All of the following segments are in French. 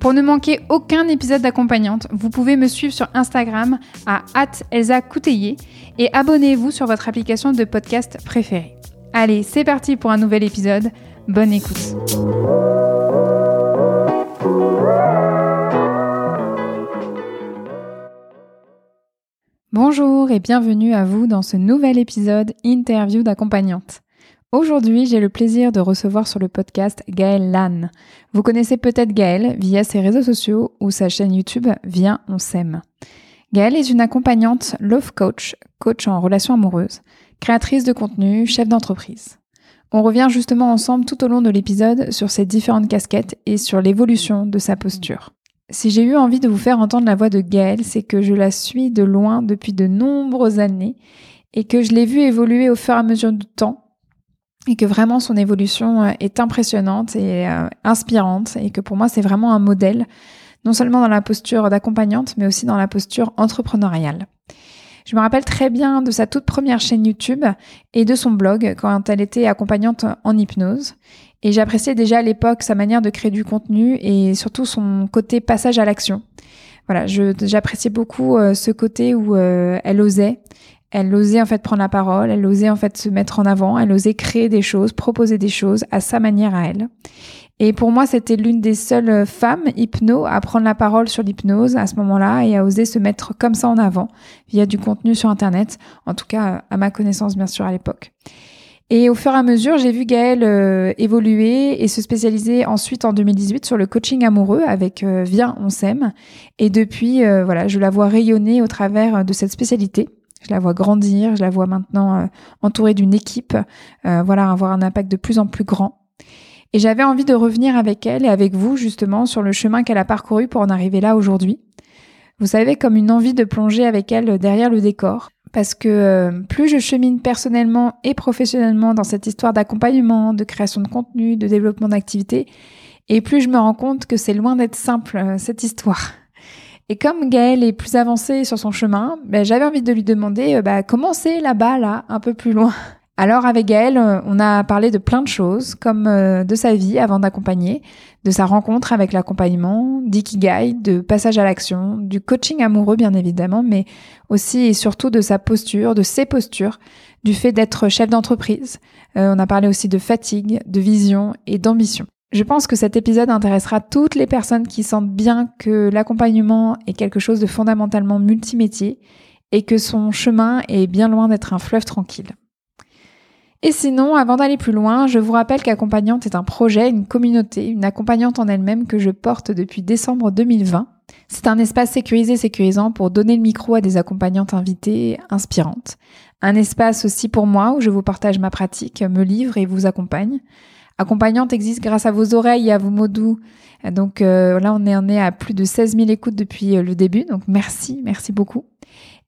Pour ne manquer aucun épisode d'accompagnante, vous pouvez me suivre sur Instagram à Elsa et abonnez-vous sur votre application de podcast préférée. Allez, c'est parti pour un nouvel épisode. Bonne écoute. Bonjour et bienvenue à vous dans ce nouvel épisode Interview d'accompagnante. Aujourd'hui, j'ai le plaisir de recevoir sur le podcast Gaëlle Lannes. Vous connaissez peut-être Gaëlle via ses réseaux sociaux ou sa chaîne YouTube Viens, on s'aime. Gaëlle est une accompagnante love coach, coach en relations amoureuses, créatrice de contenu, chef d'entreprise. On revient justement ensemble tout au long de l'épisode sur ses différentes casquettes et sur l'évolution de sa posture. Si j'ai eu envie de vous faire entendre la voix de Gaëlle, c'est que je la suis de loin depuis de nombreuses années et que je l'ai vue évoluer au fur et à mesure du temps et que vraiment son évolution euh, est impressionnante et euh, inspirante et que pour moi c'est vraiment un modèle, non seulement dans la posture d'accompagnante mais aussi dans la posture entrepreneuriale. Je me rappelle très bien de sa toute première chaîne YouTube et de son blog quand elle était accompagnante en hypnose. Et j'appréciais déjà à l'époque sa manière de créer du contenu et surtout son côté passage à l'action. Voilà, j'appréciais beaucoup euh, ce côté où elle osait, elle osait en fait prendre la parole, elle osait en fait se mettre en avant, elle osait créer des choses, proposer des choses à sa manière à elle. Et pour moi, c'était l'une des seules femmes hypno à prendre la parole sur l'hypnose à ce moment-là et à oser se mettre comme ça en avant via du contenu sur Internet, en tout cas à ma connaissance bien sûr à l'époque. Et au fur et à mesure, j'ai vu Gaëlle euh, évoluer et se spécialiser ensuite en 2018 sur le coaching amoureux avec euh, Viens, on s'aime. Et depuis, euh, voilà, je la vois rayonner au travers de cette spécialité. Je la vois grandir, je la vois maintenant entourée d'une équipe, voilà, avoir un impact de plus en plus grand. Et j'avais envie de revenir avec elle et avec vous justement sur le chemin qu'elle a parcouru pour en arriver là aujourd'hui. Vous savez, comme une envie de plonger avec elle derrière le décor, parce que euh, plus je chemine personnellement et professionnellement dans cette histoire d'accompagnement, de création de contenu, de développement d'activité, et plus je me rends compte que c'est loin d'être simple euh, cette histoire. Et comme Gaëlle est plus avancée sur son chemin, ben, j'avais envie de lui demander euh, bah, comment c'est là-bas, là, un peu plus loin? Alors avec Gaëlle, euh, on a parlé de plein de choses, comme euh, de sa vie avant d'accompagner, de sa rencontre avec l'accompagnement, d'ikigai, de passage à l'action, du coaching amoureux bien évidemment, mais aussi et surtout de sa posture, de ses postures, du fait d'être chef d'entreprise. Euh, on a parlé aussi de fatigue, de vision et d'ambition. Je pense que cet épisode intéressera toutes les personnes qui sentent bien que l'accompagnement est quelque chose de fondamentalement multimétier et que son chemin est bien loin d'être un fleuve tranquille. Et sinon, avant d'aller plus loin, je vous rappelle qu'Accompagnante est un projet, une communauté, une accompagnante en elle-même que je porte depuis décembre 2020. C'est un espace sécurisé, sécurisant pour donner le micro à des accompagnantes invitées inspirantes. Un espace aussi pour moi où je vous partage ma pratique, me livre et vous accompagne. Accompagnante existe grâce à vos oreilles et à vos mots doux. Donc euh, là, on est, on est à plus de 16 000 écoutes depuis euh, le début. Donc merci, merci beaucoup.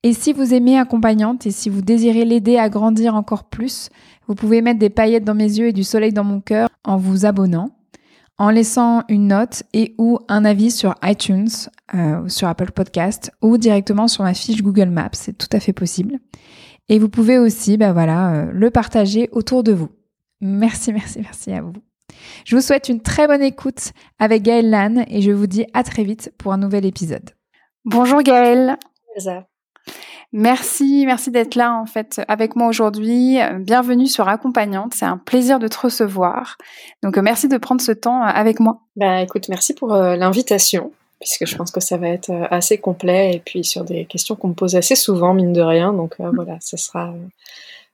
Et si vous aimez Accompagnante et si vous désirez l'aider à grandir encore plus, vous pouvez mettre des paillettes dans mes yeux et du soleil dans mon cœur en vous abonnant, en laissant une note et ou un avis sur iTunes, euh, sur Apple Podcast ou directement sur ma fiche Google Maps. C'est tout à fait possible. Et vous pouvez aussi, ben voilà, euh, le partager autour de vous. Merci, merci, merci à vous. Je vous souhaite une très bonne écoute avec Gaëlle Lannes et je vous dis à très vite pour un nouvel épisode. Bonjour Gaëlle. Merci, merci d'être là en fait avec moi aujourd'hui. Bienvenue sur Accompagnante, c'est un plaisir de te recevoir. Donc euh, merci de prendre ce temps euh, avec moi. Bah écoute, merci pour euh, l'invitation puisque je pense que ça va être assez complet et puis sur des questions qu'on me pose assez souvent mine de rien. Donc voilà, ça sera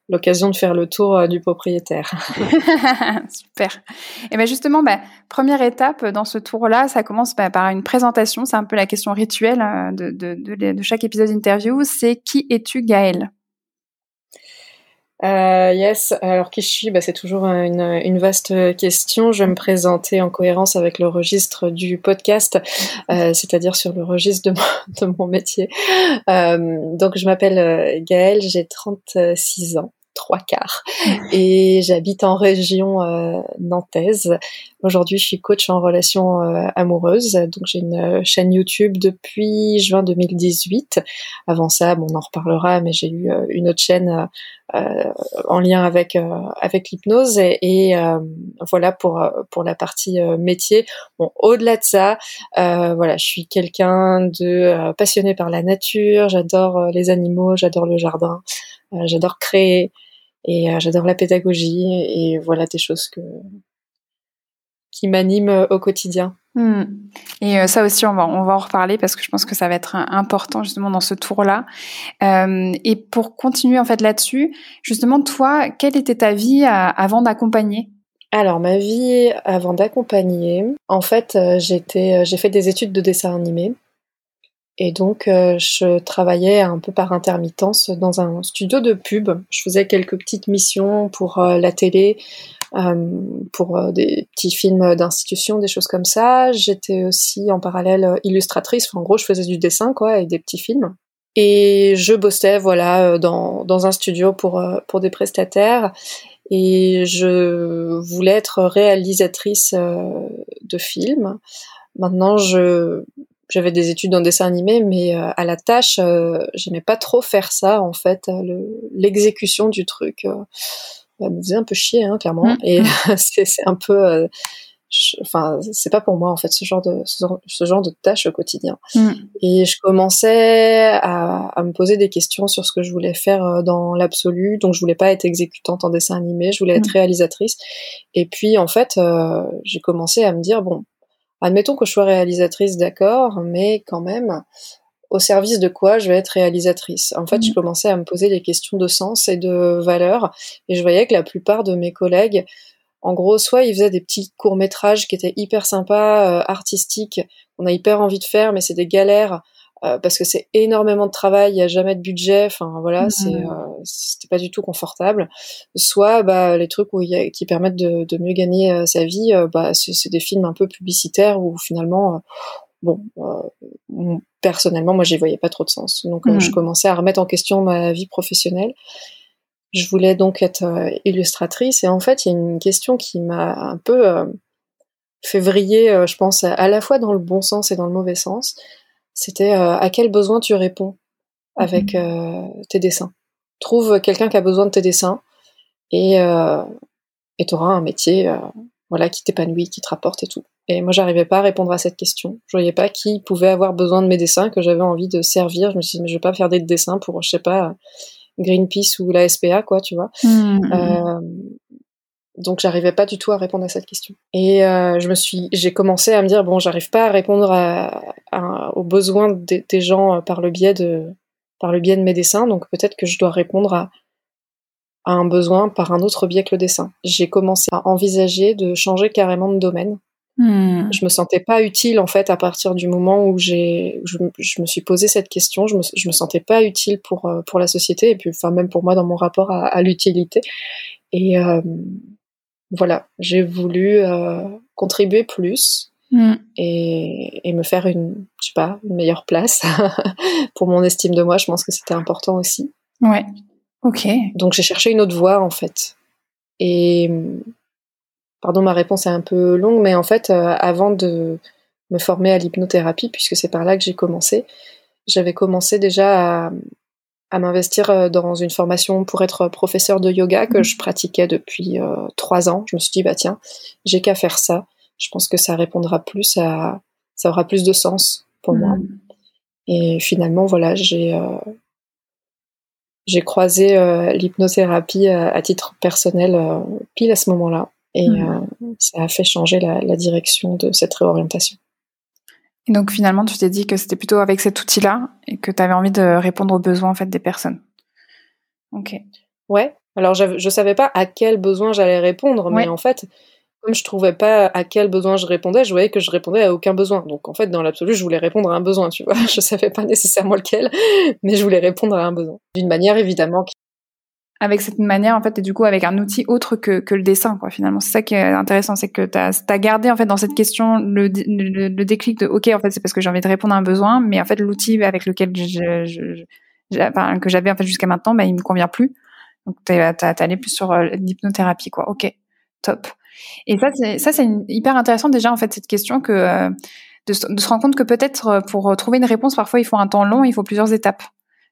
l'occasion de faire le tour du propriétaire. Super. Et bien justement, bah, première étape dans ce tour-là, ça commence bah, par une présentation. C'est un peu la question rituelle de, de, chaque épisode d'interview. C'est qui es-tu, Gaëlle? Euh, yes, alors qui je suis? Bah, C'est toujours une, vaste question. Je vais me présenter en cohérence avec le registre du podcast, euh, c'est-à-dire sur le registre de mon, de mon métier. Euh, donc je m'appelle euh, Gaëlle, j'ai 36 ans trois quarts. Et j'habite en région euh, nantaise. Aujourd'hui, je suis coach en relations euh, amoureuses. Donc, j'ai une euh, chaîne YouTube depuis juin 2018. Avant ça, bon, on en reparlera, mais j'ai eu une autre chaîne en lien avec avec l'hypnose. Et, voilà pour pour la partie métier. Bon, au-delà de ça, voilà, je suis quelqu'un de passionné par la nature. J'adore les animaux, j'adore le jardin. J'adore créer, et euh, j'adore la pédagogie et voilà des choses que qui m'animent euh, au quotidien. Hmm. Et euh, ça aussi, on va, on va en reparler parce que je pense que ça va être important justement dans ce tour-là. Euh, et pour continuer en fait là-dessus, justement, toi, quelle était ta vie avant d'accompagner? Alors, ma vie avant d'accompagner, en fait, j'étais, j'ai fait des études de dessin animé. Et donc, euh, je travaillais un peu par intermittence dans un studio de pub. Je faisais quelques petites missions pour euh, la télé, euh, pour des petits films d'institution, des choses comme ça. J'étais aussi en parallèle illustratrice. en gros, je faisais du dessin, quoi, et des petits films. Et je bossais, voilà, dans, dans un studio pour, pour des prestataires. Et je voulais être réalisatrice de films. Maintenant, je, j'avais des études en dessin animé, mais euh, à la tâche, euh, j'aimais pas trop faire ça en fait. Euh, l'exécution du truc bah, me faisait un peu chier, hein, clairement. Mm. Et c'est un peu, enfin, c'est pas pour moi en fait ce genre de ce genre, de tâches au quotidien. Mm. Et je commençais à, à, me poser des questions sur ce que je voulais faire dans l'absolu. Donc je voulais pas être exécutante en dessin animé, je voulais être mm. réalisatrice. Et puis en fait, j'ai commencé à me dire bon Admettons que je sois réalisatrice, d'accord, mais quand même, au service de quoi je vais être réalisatrice? En fait, je mhm. commençais à me poser des questions de sens et de valeur, et je voyais que la plupart de mes collègues, en gros, soit ils faisaient des petits courts métrages qui étaient hyper sympas, euh, artistiques, on a hyper envie de faire, mais c'est des galères euh, parce que c'est énormément de travail, il y a jamais de budget, enfin voilà, c'est mmh. euh, c'était pas du tout confortable. Soit bah les trucs où y a, qui permettent de, de mieux gagner euh, sa vie, bah c'est des films un peu publicitaires où finalement bon personnellement moi j'y voyais pas trop de sens. Donc je mmh. commençais à remettre en question ma vie professionnelle. Je voulais donc être illustratrice et en fait il y a une question qui m'a un peu fait vriller, je pense, à la fois dans le bon sens et dans le mauvais sens c'était euh, à quel besoin tu réponds avec mhm. euh, tes dessins? Trouve quelqu'un qui a besoin de tes dessins et euh, et auras un métier voilà qui t'épanouit, qui te rapporte et tout. Et moi j'arrivais pas à répondre à cette question. Je voyais pas qui pouvait avoir besoin de mes dessins que j'avais envie de servir. Je me suis dit mais je vais pas faire des dessins pour je sais pas Greenpeace ou la SPA quoi, tu vois. Mmh. Donc j'arrivais pas du tout à répondre à cette question. Et euh, je me suis, j'ai commencé à me dire bon, j'arrive pas à répondre aux besoins des, gens euh, par le biais de par le biais de mes dessins, donc peut-être que je dois répondre à, un besoin par un autre biais que le dessin. J'ai commencé à envisager de changer carrément de domaine. Hmm. Je me sentais pas utile en fait à partir du moment où j'ai, je, me suis posé cette question. Je me, je me sentais pas utile pour euh, pour la société et puis enfin même pour moi dans mon rapport à, à l'utilité. Et euh, voilà, j'ai voulu euh, contribuer plus mm. et, me faire une, je sais pas, une meilleure place pour mon estime de moi. Je pense que c'était important aussi. Ouais. Ok. Donc j'ai cherché une autre voie en fait. Et pardon, ma réponse est un peu longue, mais en fait, euh, avant de me former à l'hypnothérapie, puisque c'est par là que j'ai commencé, j'avais commencé déjà à, à m'investir euh, dans une formation pour être professeur de yoga que mhm. je pratiquais depuis euh, trois ans. Je me suis dit bah tiens, j'ai qu'à faire ça. Je pense que ça répondra plus à, ça aura plus de sens pour moi. Mhm. Et finalement voilà, j'ai euh, j'ai croisé l'hypnothérapie à titre personnel pile à ce moment-là, et ça a fait changer la direction de cette réorientation. Et donc finalement, tu t'es dit que c'était plutôt avec cet outil-là et que tu avais envie de répondre aux besoins en fait des personnes. Ok. Ouais, Alors, je savais pas à quel besoin j'allais répondre, mais en fait, comme je trouvais pas à quel besoin je répondais, je voyais que je répondais à aucun besoin. Donc, en fait, dans l'absolu, je voulais répondre à un besoin, tu vois. Je savais pas nécessairement lequel, mais je voulais répondre à un besoin. D'une manière, évidemment, qui avec cette manière en fait et du coup avec un outil autre que, que le dessin quoi finalement. C'est ça qui est intéressant c'est que tu as, gardé en fait dans cette question le, le, déclic de ok en fait c'est parce que j'ai envie de répondre à un besoin mais en fait l'outil avec lequel je, je, enfin, que j'avais en fait jusqu'à maintenant bah, il me convient plus. Donc tu es, allé plus sur euh, l'hypnothérapie quoi. Ok top. Et ça c'est ça c'est hyper intéressant déjà en fait cette question que euh, de, de, se rendre compte que peut-être euh, pour trouver une réponse parfois il faut un temps long il faut plusieurs étapes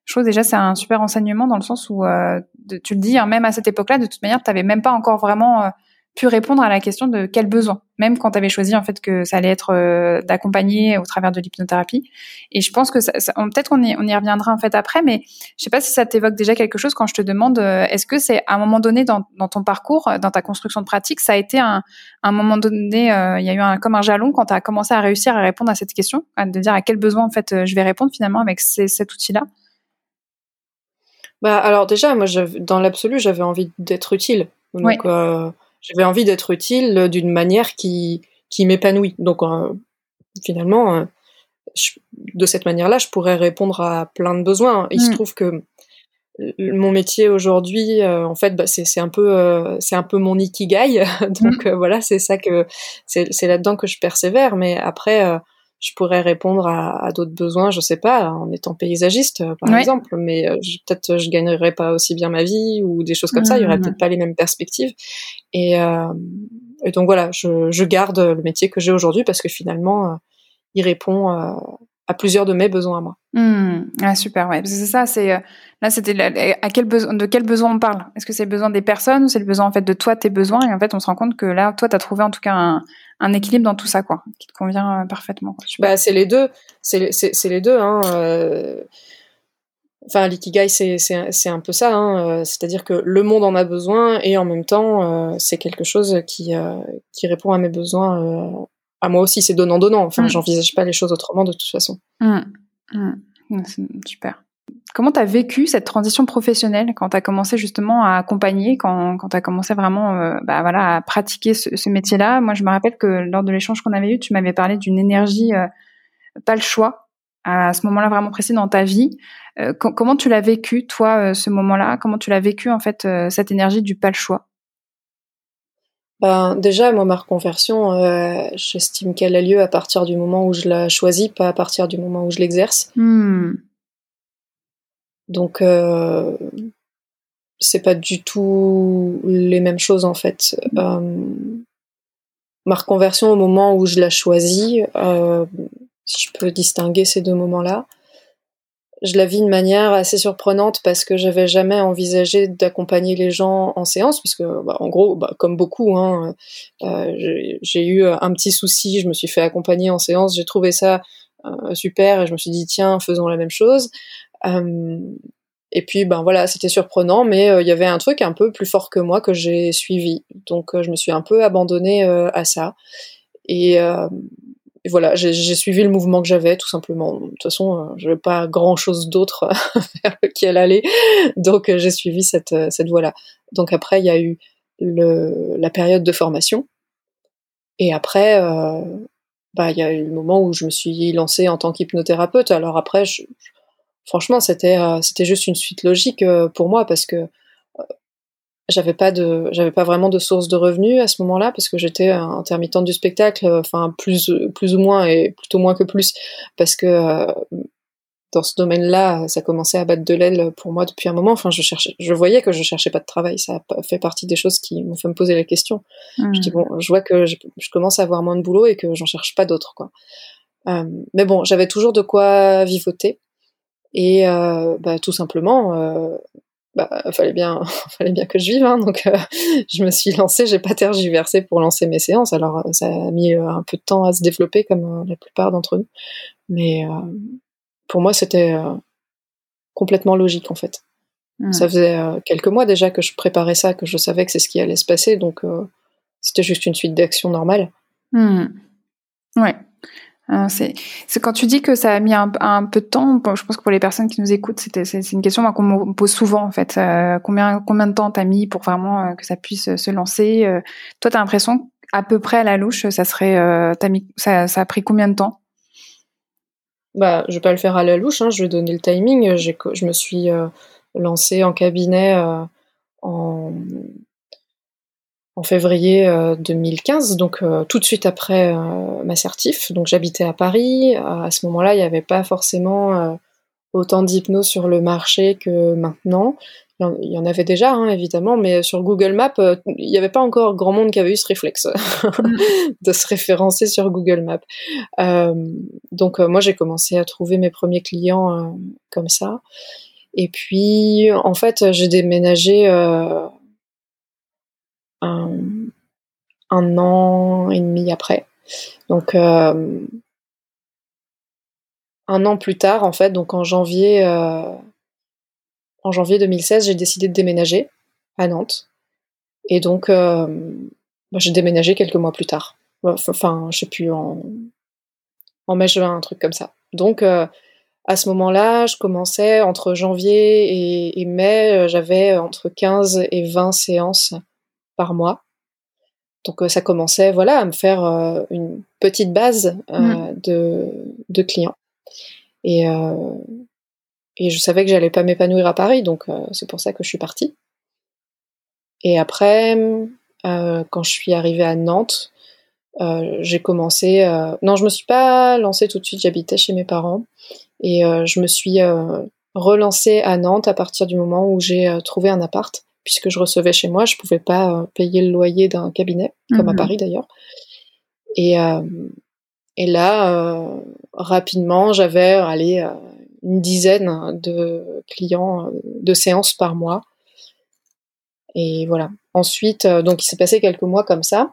je trouve déjà c'est un super enseignement dans le sens où euh, tu le dis hein, même à cette époque-là de toute manière tu n'avais même pas encore vraiment euh, pu répondre à la question de quel besoin même quand tu avais choisi en fait que ça allait être euh, d'accompagner au travers de l'hypnothérapie. Et je pense que ça, peut-être qu'on y, on y reviendra en fait après mais je sais pas si ça t'évoque déjà quelque chose quand je te demande est-ce que c'est à un moment donné dans, ton parcours dans ta construction de pratique ça a été un, moment donné il y a eu un, comme un jalon quand tu as commencé à réussir à répondre à cette question de dire à quel besoin en fait je vais répondre finalement avec cet outil là bah alors déjà, moi, dans l'absolu, j'avais envie d'être utile. Donc, euh, j'avais envie d'être utile d'une manière qui qui m'épanouit. Donc, euh, finalement, euh, de cette manière-là, je pourrais répondre à plein de besoins. Il se mm. trouve que mon métier aujourd'hui, en fait, bah, c'est un peu c'est un peu mon ikigai. Donc mm. voilà, c'est ça que c'est là-dedans que je persévère. Mais après je pourrais répondre à, à d'autres besoins, je sais pas, en étant paysagiste euh, par exemple, mais euh, peut-être je gagnerais pas aussi bien ma vie ou des choses comme ça, il y aurait mmh. peut-être pas les mêmes perspectives. Et, euh, et donc voilà, je, je, garde le métier que j'ai aujourd'hui parce que finalement, euh, il répond à plusieurs de mes besoins à moi. Mmh. Ah, super, ouais. C'est ça, c'est là, c'était à quel besoin, de quel besoin on parle? Est-ce que c'est le besoin des personnes ou c'est le besoin en fait de toi, tes besoins? Et en fait, on se rend compte que là, toi, tu as trouvé en tout cas un, un équilibre dans tout ça, quoi, qui te convient euh, parfaitement. Bah, c'est les deux, c'est les deux. Hein, euh... Enfin, l'ikigai, c'est un peu ça, hein, euh, c'est-à-dire que le monde en a besoin et en même temps, euh, c'est quelque chose qui, qui répond à mes besoins, à moi aussi, c'est donnant-donnant. Enfin, mm. j'envisage pas les choses autrement de toute façon. Mm. Mm. Super. Comment tu as vécu cette transition professionnelle quand tu as commencé justement à accompagner, quand, quand tu as commencé vraiment euh, bah, voilà, à pratiquer ce, métier-là? Moi, je me rappelle que lors de l'échange qu'on avait eu, tu m'avais parlé d'une énergie, euh, pas le choix, à ce moment-là vraiment précis dans ta vie. Euh, comment tu l'as vécu, toi, ce moment-là? Comment tu l'as vécu, en fait, cette énergie du pas le choix? Ben, déjà, moi, ma reconversion, j'estime qu'elle a lieu à partir du moment où je la choisis, pas à partir du moment où je l'exerce. Hmm. Donc, euh, c'est pas du tout les mêmes choses en fait. Euh, ma reconversion au moment où je la choisis, euh, si je peux distinguer ces deux moments-là, je la vis de manière assez surprenante parce que j'avais jamais envisagé d'accompagner les gens en séance, parce que bah, en gros, bah, comme beaucoup, hein, j'ai eu un petit souci, je me suis fait accompagner en séance, j'ai trouvé ça super et je me suis dit tiens, faisons la même chose. Euh, et puis ben voilà, c'était surprenant, mais euh, il y avait un truc un peu plus fort que moi que j'ai suivi. Donc euh, je me suis un peu abandonnée à ça. Et, voilà, j'ai suivi le mouvement que j'avais, tout simplement. De toute façon, je n'avais pas grand-chose d'autre vers lequel aller, donc j'ai suivi cette, cette voie-là. Donc après, il y a eu la période de formation, et après, bah il y a eu le moment où je me suis lancée en tant qu'hypnothérapeute. Alors après, je, franchement, c'était euh, c'était juste une suite logique euh, pour moi parce que euh, j'avais pas de j'avais pas vraiment de source de revenus à ce moment-là parce que j'étais intermittente du spectacle enfin plus plus ou moins et plutôt moins que plus parce que dans ce domaine-là ça commençait à battre de l'aile pour moi depuis un moment. Enfin je cherchais je voyais que je cherchais pas de travail. Ça fait partie des choses qui m'ont fait me poser la question. Je dis mmh. bon je vois que je, commence à avoir moins de boulot et que j'en cherche pas d'autres quoi. Mais bon j'avais toujours de quoi vivoter et euh, bah, tout simplement, euh, bah, fallait bien, fallait bien que je vive, hein, donc euh, je me suis lancée, j'ai pas tergiversé pour lancer mes séances. Alors euh, ça a mis euh, un peu de temps à se développer comme la plupart d'entre nous, mais pour moi c'était complètement logique en fait. Mmh. Ça faisait quelques mois déjà que je préparais ça, que je savais que c'est ce qui allait se passer, donc c'était juste une suite d'actions normales. Mmh. Ouais. Euh, c'est quand tu dis que ça a mis un, peu de temps. je pense que pour les personnes qui nous écoutent, c'est une question qu'on me pose souvent en fait. Euh, combien de temps t'as mis pour vraiment euh, que ça puisse se lancer Toi, t'as l'impression à peu près à la louche, ça serait ça a pris combien de temps? Bah, je vais pas le faire à la louche. Hein, je vais donner le timing. Je me suis lancée en cabinet en en février 2015, euh, donc euh, tout de suite après euh, ma certif. Donc j'habitais à Paris. À ce moment-là, il n'y avait pas forcément autant d'hypnose sur le marché que maintenant. Il y en avait déjà, hein, évidemment, mais sur Google Maps, il n'y avait pas encore grand monde qui avait eu ce réflexe de se référencer sur Google Maps. donc moi, j'ai commencé à trouver mes premiers clients comme ça. Et puis, en fait, j'ai déménagé un, an et demi après. Donc euh, un an plus tard, en fait, donc en janvier, euh, en janvier 2016, j'ai décidé de déménager à Nantes. Et donc, euh, bah, j'ai déménagé quelques mois plus tard. Enfin, je sais plus, en, en mai-juin, un truc comme ça. Donc, à ce moment-là, je commençais entre janvier et mai, j'avais entre 15 et 20 séances par mois. Donc euh, ça commençait voilà à me faire euh, une petite base euh, mm. de, de, clients. Et, et je savais que j'allais pas m'épanouir à Paris, donc c'est pour ça que je suis partie. Et après, quand je suis arrivée à Nantes, j'ai commencé. non, je me suis pas lancée tout de suite. J'habitais chez mes parents et je me suis relancée à Nantes à partir du moment où j'ai trouvé un appart puisque je recevais chez moi, je pouvais pas euh, payer le loyer d'un cabinet, comme à mhm. Paris d'ailleurs. Et, euh, et là, euh, rapidement, j'avais allé une dizaine de clients de séances par mois. Et voilà. Ensuite, donc il s'est passé quelques mois comme ça.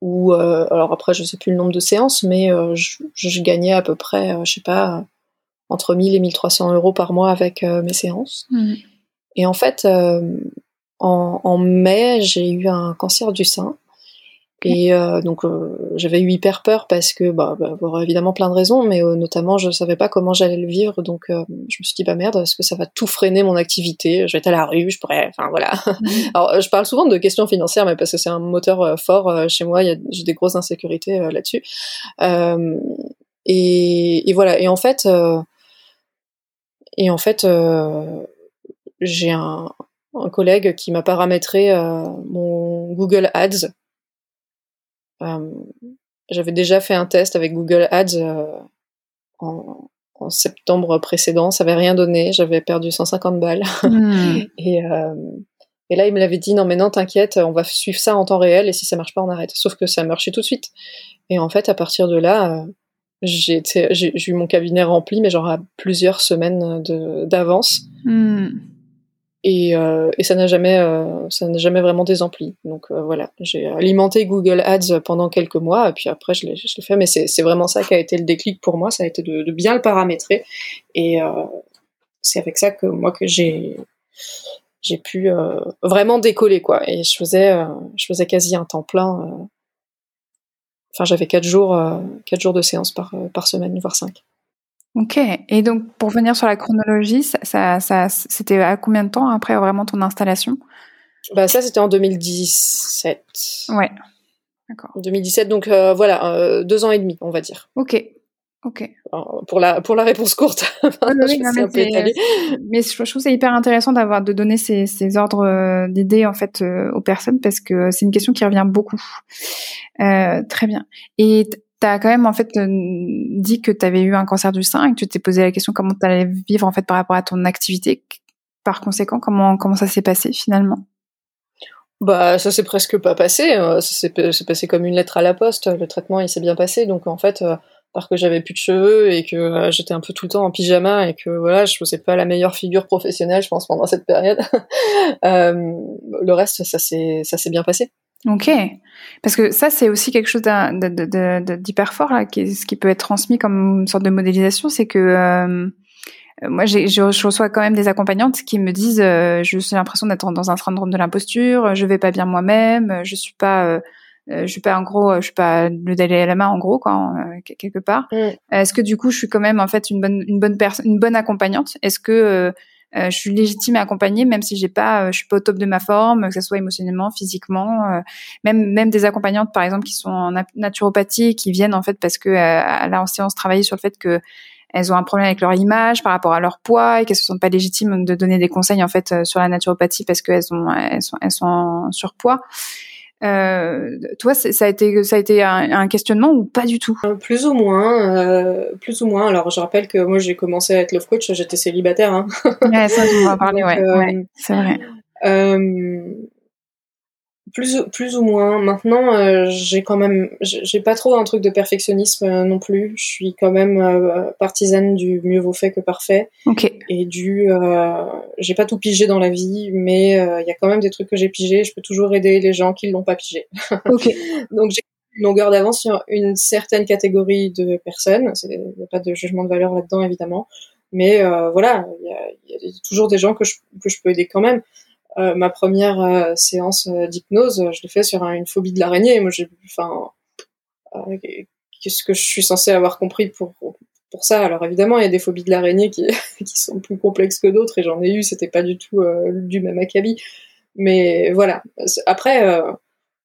Où, alors après, je sais plus le nombre de séances, mais je, gagnais à peu près, je sais pas, entre 1000 et 1300 euros par mois avec mes séances. Mhm. Et en fait, euh, en, mai, j'ai eu un cancer du sein. Et euh, donc euh, j'avais eu hyper peur parce que bah, bah pour évidemment plein de raisons, mais notamment je savais pas comment j'allais le vivre, donc je me suis dit bah merde, est-ce que ça va tout freiner mon activité? Je vais être à la rue, je pourrais, enfin voilà. Mhm. Alors je parle souvent de questions financières, mais parce que c'est un moteur fort chez moi, j'ai des grosses insécurités là-dessus. Et, et, voilà. Et en fait, et en fait, j'ai un, collègue qui m'a paramétré euh, mon Google Ads. Euh, j'avais déjà fait un test avec Google Ads euh, en, septembre précédent, ça avait rien donné, j'avais perdu 150 balles. Hmm. et, et là, il me l'avait dit, non mais non, t'inquiète, on va suivre ça en temps réel et si ça marche pas, on arrête. Sauf que ça a marché tout de suite. Et en fait, à partir de là, j'ai eu mon cabinet rempli, mais genre à plusieurs semaines d'avance. Hmm et, euh, et ça n'a jamais euh, ça n'a jamais vraiment désempli. Donc euh, voilà. J'ai alimenté Google Ads pendant quelques mois et puis après je l'ai fait. Mais c'est vraiment ça qui a été le déclic pour moi. Ça a été de, de bien le paramétrer. Et c'est avec ça que moi que j'ai j'ai pu vraiment décoller quoi. Et je faisais je faisais quasi un temps plein enfin j'avais quatre jours quatre jours de séance par par semaine voire cinq Ok. Et donc, pour venir sur la chronologie, ça, ça, c'était à combien de temps après vraiment ton installation? Bah ça, c'était en 2017. Ouais. D'accord. 2017, donc euh, voilà, euh, deux ans et demi, on va dire. Ok. Ok. Pour la pour la réponse courte. mais, mais, je, trouve c'est hyper intéressant d'avoir de donner ces, ces ordres euh, d'idées en fait aux personnes parce que c'est une question qui revient beaucoup. très bien. Et tu as quand même en fait euh, dit que tu avais eu un cancer du sein et que tu t'es posé la question comment tu allais vivre en fait par rapport à ton activité. Par conséquent, comment comment ça s'est passé finalement? Bah ça s'est presque pas passé, euh, ça s'est passé comme une lettre à la poste, le traitement il s'est bien passé donc en fait euh, parce que j'avais plus de cheveux et que j'étais un peu tout le temps en pyjama et que voilà, je faisais pas la meilleure figure professionnelle, je pense, pendant cette période. le reste, ça s'est ça s'est bien passé. Ok, parce que ça c'est aussi quelque chose d'hyper fort là, qui, ce qui peut être transmis comme une sorte de modélisation, c'est que euh, moi je, je, reçois quand même des accompagnantes qui me disent, euh, je suis l'impression d'être dans un syndrome de l'imposture, je vais pas bien moi-même, je suis pas, euh, je suis pas en gros, je suis pas le Dalai Lama en gros quoi, quelque part. Mm. Est-ce que du coup, je suis quand même en fait une bonne, une bonne personne, une bonne accompagnante? Est-ce que je suis légitime à accompagner, même si j'ai pas, je suis pas au top de ma forme, que ce soit émotionnellement, physiquement, même même des accompagnantes par exemple qui sont en naturopathie, qui viennent en fait parce que là en séance travailler sur le fait que elles ont un problème avec leur image par rapport à leur poids et qu'elles se sentent pas légitimes de donner des conseils en fait euh, sur la naturopathie parce qu'elles ont elles sont elles sont en surpoids. Euh, toi, ça a été ça a été un, questionnement ou pas du tout? Euh, Plus ou moins, euh, plus ou moins. Alors, je rappelle que moi, j'ai commencé à être love coach, j'étais célibataire. Hein. ouais, ça, je en parler. ouais, ouais c'est vrai. Euh, plus plus ou moins. Maintenant, euh, j'ai quand même, j'ai pas trop un truc de perfectionnisme euh, non plus. Je suis quand même euh, partisane du mieux vaut fait que parfait. Ok. Et du, j'ai pas tout pigé dans la vie, mais il y a quand même des trucs que j'ai pigé. Je peux toujours aider les gens qui l'ont pas pigé. Ok. Donc j'ai une longueur d'avance sur une certaine catégorie de personnes. Il n'y a pas de jugement de valeur là-dedans évidemment, mais voilà, il y a, y a, toujours des gens que je, que je peux aider quand même. Euh, ma première euh, séance euh, d'hypnose, je l'ai fait sur une phobie de l'araignée. Moi, j'ai, enfin, qu'est-ce que je suis censée avoir compris pour pour ça? Alors évidemment, il y a des phobies de l'araignée qui qui sont plus complexes que d'autres, et j'en ai eu. C'était pas du tout du même acabit. Mais voilà. Après,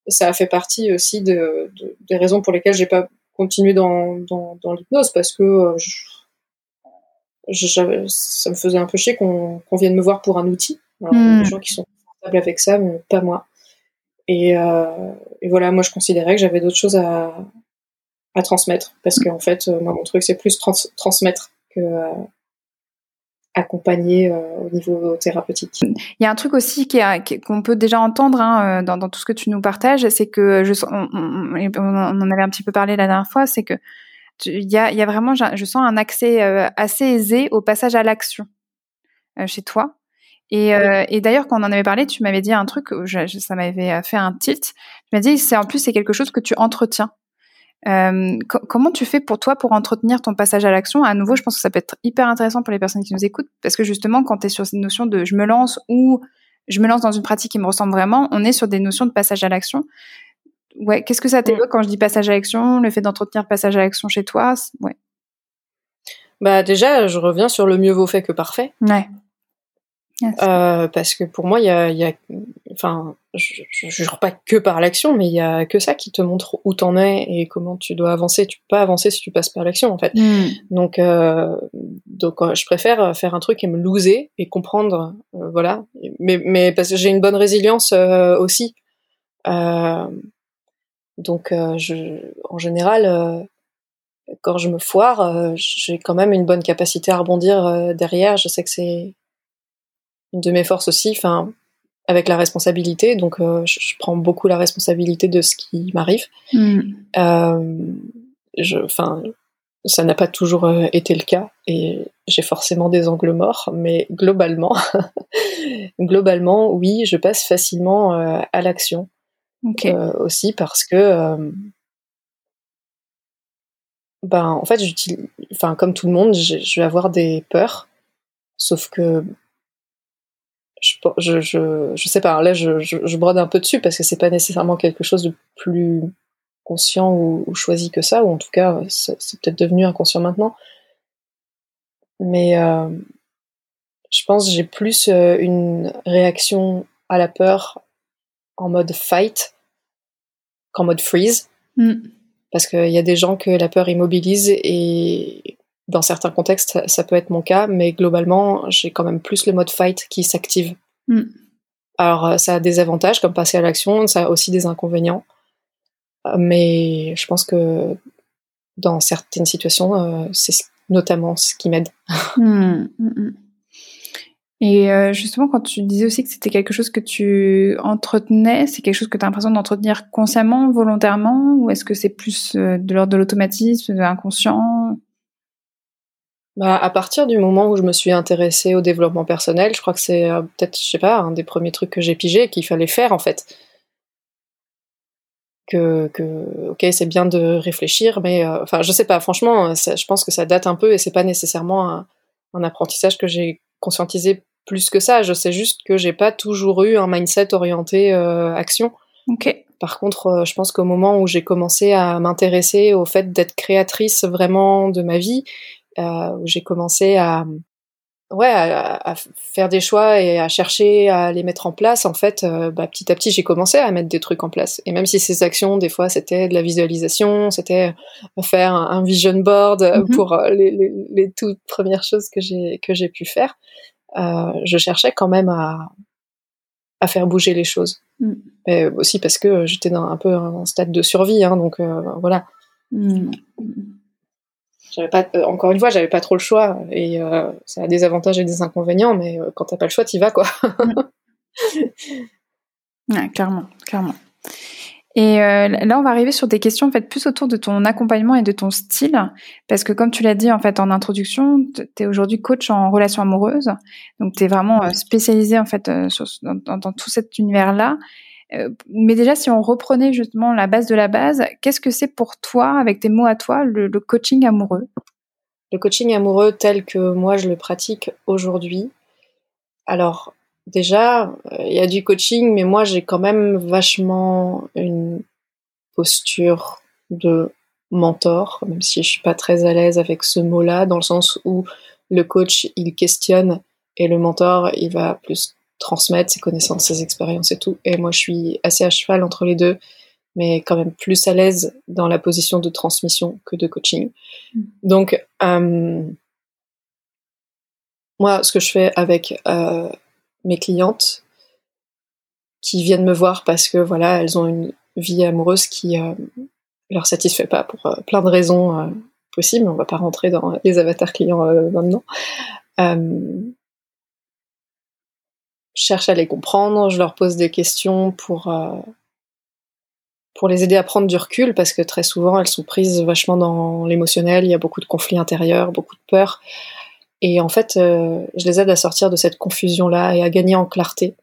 ça a fait partie aussi de, des raisons pour lesquelles j'ai pas continué dans, dans, dans l'hypnose parce que je, ça me faisait un peu chier qu'on qu'on vienne me voir pour un outil alors, Il y a des hmm. gens qui sont confortables avec ça, mais pas moi. Et, euh, et voilà, moi je considérais que j'avais d'autres choses à, à transmettre, parce qu'en fait, euh, moi mon truc c'est plus trans transmettre que euh, accompagner euh, au niveau thérapeutique. Il y a un truc aussi qu'on peut déjà entendre hein, dans, dans, tout ce que tu nous partages, c'est que je, on, on, on, en avait un petit peu parlé la dernière fois, c'est que il y a, y a, vraiment, je sens un accès assez aisé au passage à l'action chez toi. Et, euh, et d'ailleurs, quand on en avait parlé, tu m'avais dit un truc, je, ça m'avait euh, fait un tilt. Tu m'as dit, c'est en plus c'est quelque chose que tu entretiens. Euh, comment tu fais pour toi pour entretenir ton passage à l'action? À nouveau, je pense que ça peut être hyper intéressant pour les personnes qui nous écoutent, parce que justement, quand tu es sur cette notion de je me lance ou je me lance dans une pratique qui me ressemble vraiment, on est sur des notions de passage à l'action. Ouais, qu'est-ce que ça t'évoque quand je dis passage à l'action, le fait d'entretenir passage à l'action chez toi? Ouais. Bah déjà, je reviens sur le mieux vaut fait que parfait. Ouais. Euh, parce que pour moi, il y a, y a, enfin, je, je jure pas que par l'action, mais il y a que ça qui te montre où t'en es et comment tu dois avancer. Tu peux pas avancer si tu passes par l'action, en fait. Hmm. Donc, euh, donc, euh, je préfère faire un truc et me loser et comprendre, euh, voilà. Mais, mais parce que j'ai une bonne résilience euh, aussi. donc, je, en général, quand je me foire, j'ai quand même une bonne capacité à rebondir derrière. Je sais que c'est une de mes forces aussi, enfin, avec la responsabilité. Donc, euh, je, prends beaucoup la responsabilité de ce qui m'arrive. Mm. Euh, enfin, ça n'a pas toujours euh, été le cas et j'ai forcément des angles morts, mais globalement, globalement, oui, je passe facilement à l'action. aussi parce que, ben, en fait, enfin, comme tout le monde, je vais avoir des peurs, sauf que je, je, je, sais pas, là je, je, brode un peu dessus parce que c'est pas nécessairement quelque chose de plus conscient ou, choisi que ça, ou en tout cas c'est peut-être devenu inconscient maintenant. Mais euh, je pense que j'ai plus euh, une réaction à la peur en mode fight qu'en mode freeze. Mm. Parce qu'il y a des gens que la peur immobilise et dans certains contextes, ça, peut être mon cas, mais globalement, j'ai quand même plus le mode fight qui s'active. Mm. Alors, euh, ça a des avantages comme passer à l'action, ça a aussi des inconvénients. Euh, mais je pense que dans certaines situations, euh, c'est notamment ce qui m'aide. Mm, mm, Et justement, quand tu disais aussi que c'était quelque chose que tu entretenais, c'est quelque chose que tu as l'impression d'entretenir consciemment, volontairement, ou est-ce que c'est plus de l'ordre de l'automatisme, de l'inconscient? Bah, à partir du moment où je me suis intéressée au développement personnel, je crois que c'est euh, peut-être, je sais pas, un des premiers trucs que j'ai pigé qu'il fallait faire en fait. Que, que ok, c'est bien de réfléchir, mais euh, enfin, je sais pas. Franchement, je pense que ça date un peu et c'est pas nécessairement un, un apprentissage que j'ai conscientisé plus que ça. Je sais juste que j'ai pas toujours eu un mindset orienté euh, action. Ok. Par contre, je pense qu'au moment où j'ai commencé à m'intéresser au fait d'être créatrice vraiment de ma vie, où j'ai commencé à ouais, à, faire des choix et à chercher à les mettre en place, en fait, euh, bah, petit à petit, j'ai commencé à mettre des trucs en place. Et même si ces actions, des fois, c'était de la visualisation, c'était faire un, vision board mm-hmm. pour euh, les, les, les, toutes premières choses que j'ai que j'ai pu faire, euh, je cherchais quand même à à faire bouger les choses. Mm. Mais aussi parce que j'étais dans un peu un stade de survie, hein, donc euh, voilà. Mm j'avais pas, euh, encore une fois, j'avais pas trop le choix. Et euh, ça a des avantages et des inconvénients, mais euh, quand t'as pas le choix, t'y vas, quoi. ouais, clairement, clairement. Et là, on va arriver sur des questions en fait plus autour de ton accompagnement et de ton style, parce que comme tu l'as dit en fait en introduction, tu es aujourd'hui coach en relations amoureuses, donc tu es vraiment spécialisé en fait dans, dans, tout cet univers-là. Euh, mais déjà, si on reprenait justement la base de la base, qu'est-ce que c'est pour toi, avec tes mots à toi, le, coaching amoureux? Le coaching amoureux tel que moi je le pratique aujourd'hui. Alors, déjà, il y a du coaching, mais moi j'ai quand même vachement une posture de mentor, même si je suis pas très à l'aise avec ce mot-là, dans le sens où le coach il questionne et le mentor il va plus transmettre ses connaissances, ses expériences et tout. Et moi, je suis assez à cheval entre les deux, mais quand même plus à l'aise dans la position de transmission que de coaching. Mm. Donc, euh, moi, ce que je fais avec euh, mes clientes qui viennent me voir parce que voilà, elles ont une vie amoureuse qui euh, leur satisfait pas pour euh, plein de raisons possibles. On va pas rentrer dans les avatars clients maintenant cherche à les comprendre, je leur pose des questions pour, euh, pour les aider à prendre du recul, parce que très souvent elles sont prises vachement dans l'émotionnel, il y a beaucoup de conflits intérieurs, beaucoup de peur. Et en fait, euh, je les aide à sortir de cette confusion-là et à gagner en clarté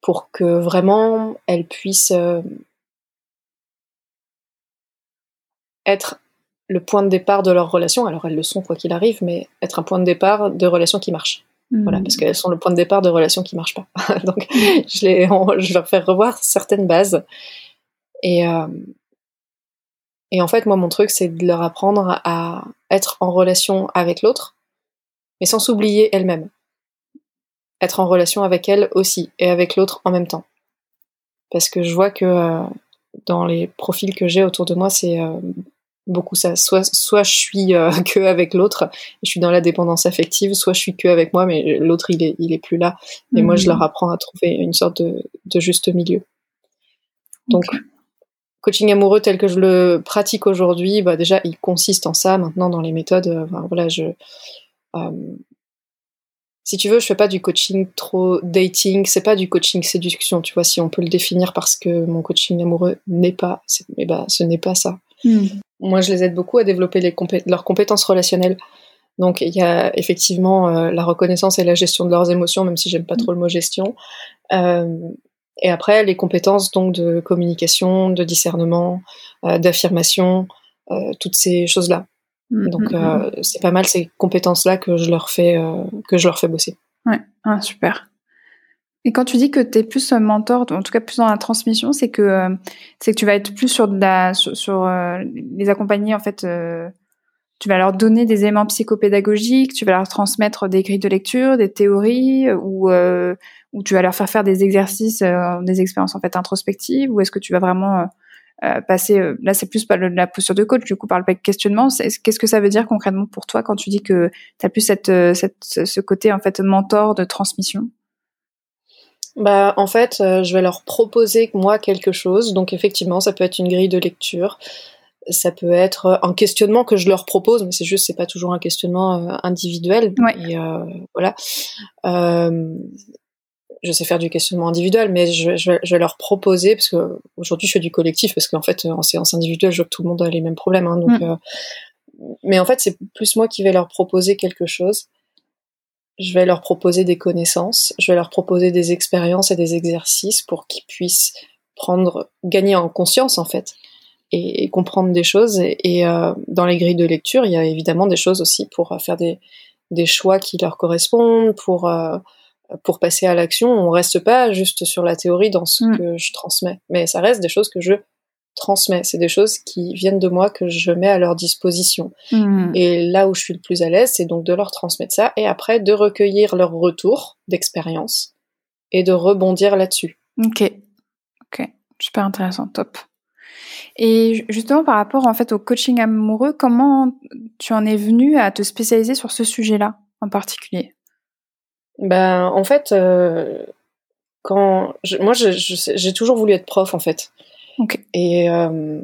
pour que vraiment elles puissent euh, être le point de départ de leur relation. Alors elles le sont quoi qu'il arrive, mais être un point de départ de relation qui Voilà, parce qu'elles sont le point de départ de relations qui marchent pas. Donc, je, les, je leur fais revoir certaines bases. Et, euh, et en fait, moi, mon truc, c'est de leur apprendre à être en relation avec l'autre, mais sans s'oublier elle-même. Être en relation avec elle aussi, et avec l'autre en même temps. Parce que je vois que euh, dans les profils que j'ai autour de moi, c'est euh, beaucoup ça. Soit, soit je suis euh, que avec l'autre, je suis dans la dépendance affective, soit je suis que avec moi, mais l'autre il est, il est plus là. Et moi je leur mhm. apprends à trouver une sorte de, de juste milieu. Donc, coaching amoureux tel que je le pratique aujourd'hui, bah déjà il consiste en ça. Maintenant dans les méthodes, euh, voilà, je euh, si tu veux, je fais pas du coaching trop dating, c'est pas du coaching séduction, tu vois, si on peut le définir parce que mon coaching amoureux n'est pas, mais bah, ce n'est pas ça. Hmm. Moi, je les aide beaucoup à développer les leurs compétences relationnelles. Donc, il y a effectivement euh, la reconnaissance et la gestion de leurs émotions, même si j'aime pas trop le mot gestion. Euh, et après, les compétences donc de communication, de discernement, euh, d'affirmation, toutes ces choses-là. Hmm, donc, c'est pas mal ces compétences-là que je leur fais que je leur fais bosser. Ouais, ah, super. Et quand tu dis que tu es plus mentor, en tout cas plus dans la transmission, c'est que euh, c'est que tu vas être plus sur la sur, euh, les accompagner en fait. Euh, tu vas leur donner des éléments psychopédagogiques, tu vas leur transmettre des grilles de lecture, des théories, ou ou tu vas leur faire faire des exercices, des expériences en fait introspectives, ou est-ce que tu vas vraiment passer là c'est plus pas la posture de coach du coup par le questionnement qu'est-ce que ça veut dire concrètement pour toi quand tu dis que tu as plus cette, cette ce côté en fait mentor de transmission? Bah, en fait, euh, je vais leur proposer moi quelque chose. Donc, effectivement, ça peut être une grille de lecture, ça peut être un questionnement que je leur propose, mais c'est juste, c'est pas toujours un questionnement euh, individuel. Et euh, voilà. je sais faire du questionnement individuel, mais je, je, vais leur proposer parce que aujourd'hui je fais du collectif parce qu'en fait en séance individuelle, je vois que tout le monde a les mêmes problèmes. Hein, donc, mm. mais en fait, c'est plus moi qui vais leur proposer quelque chose je vais leur proposer des connaissances, je vais leur proposer des expériences et des exercices pour qu'ils puissent prendre, gagner en conscience en fait, et, comprendre des choses. Et, euh, dans les grilles de lecture, il y a évidemment des choses aussi pour euh, faire des, des choix qui leur correspondent, pour euh, pour passer à l'action, on reste pas juste sur la théorie dans ce mm. que je transmets, mais ça reste des choses que je transmets. C'est des choses qui viennent de moi que je mets à leur disposition. Mm. Et là où je suis le plus à l'aise, c'est donc de leur transmettre ça et après de recueillir leur retour d'expérience et de rebondir là-dessus. Ok, ok, super intéressant, top. Et justement par rapport en fait au coaching amoureux, comment tu en es venu à te spécialiser sur ce sujet-là en particulier? Ben en fait, euh, quand moi j'ai toujours voulu être prof en fait. Et euh,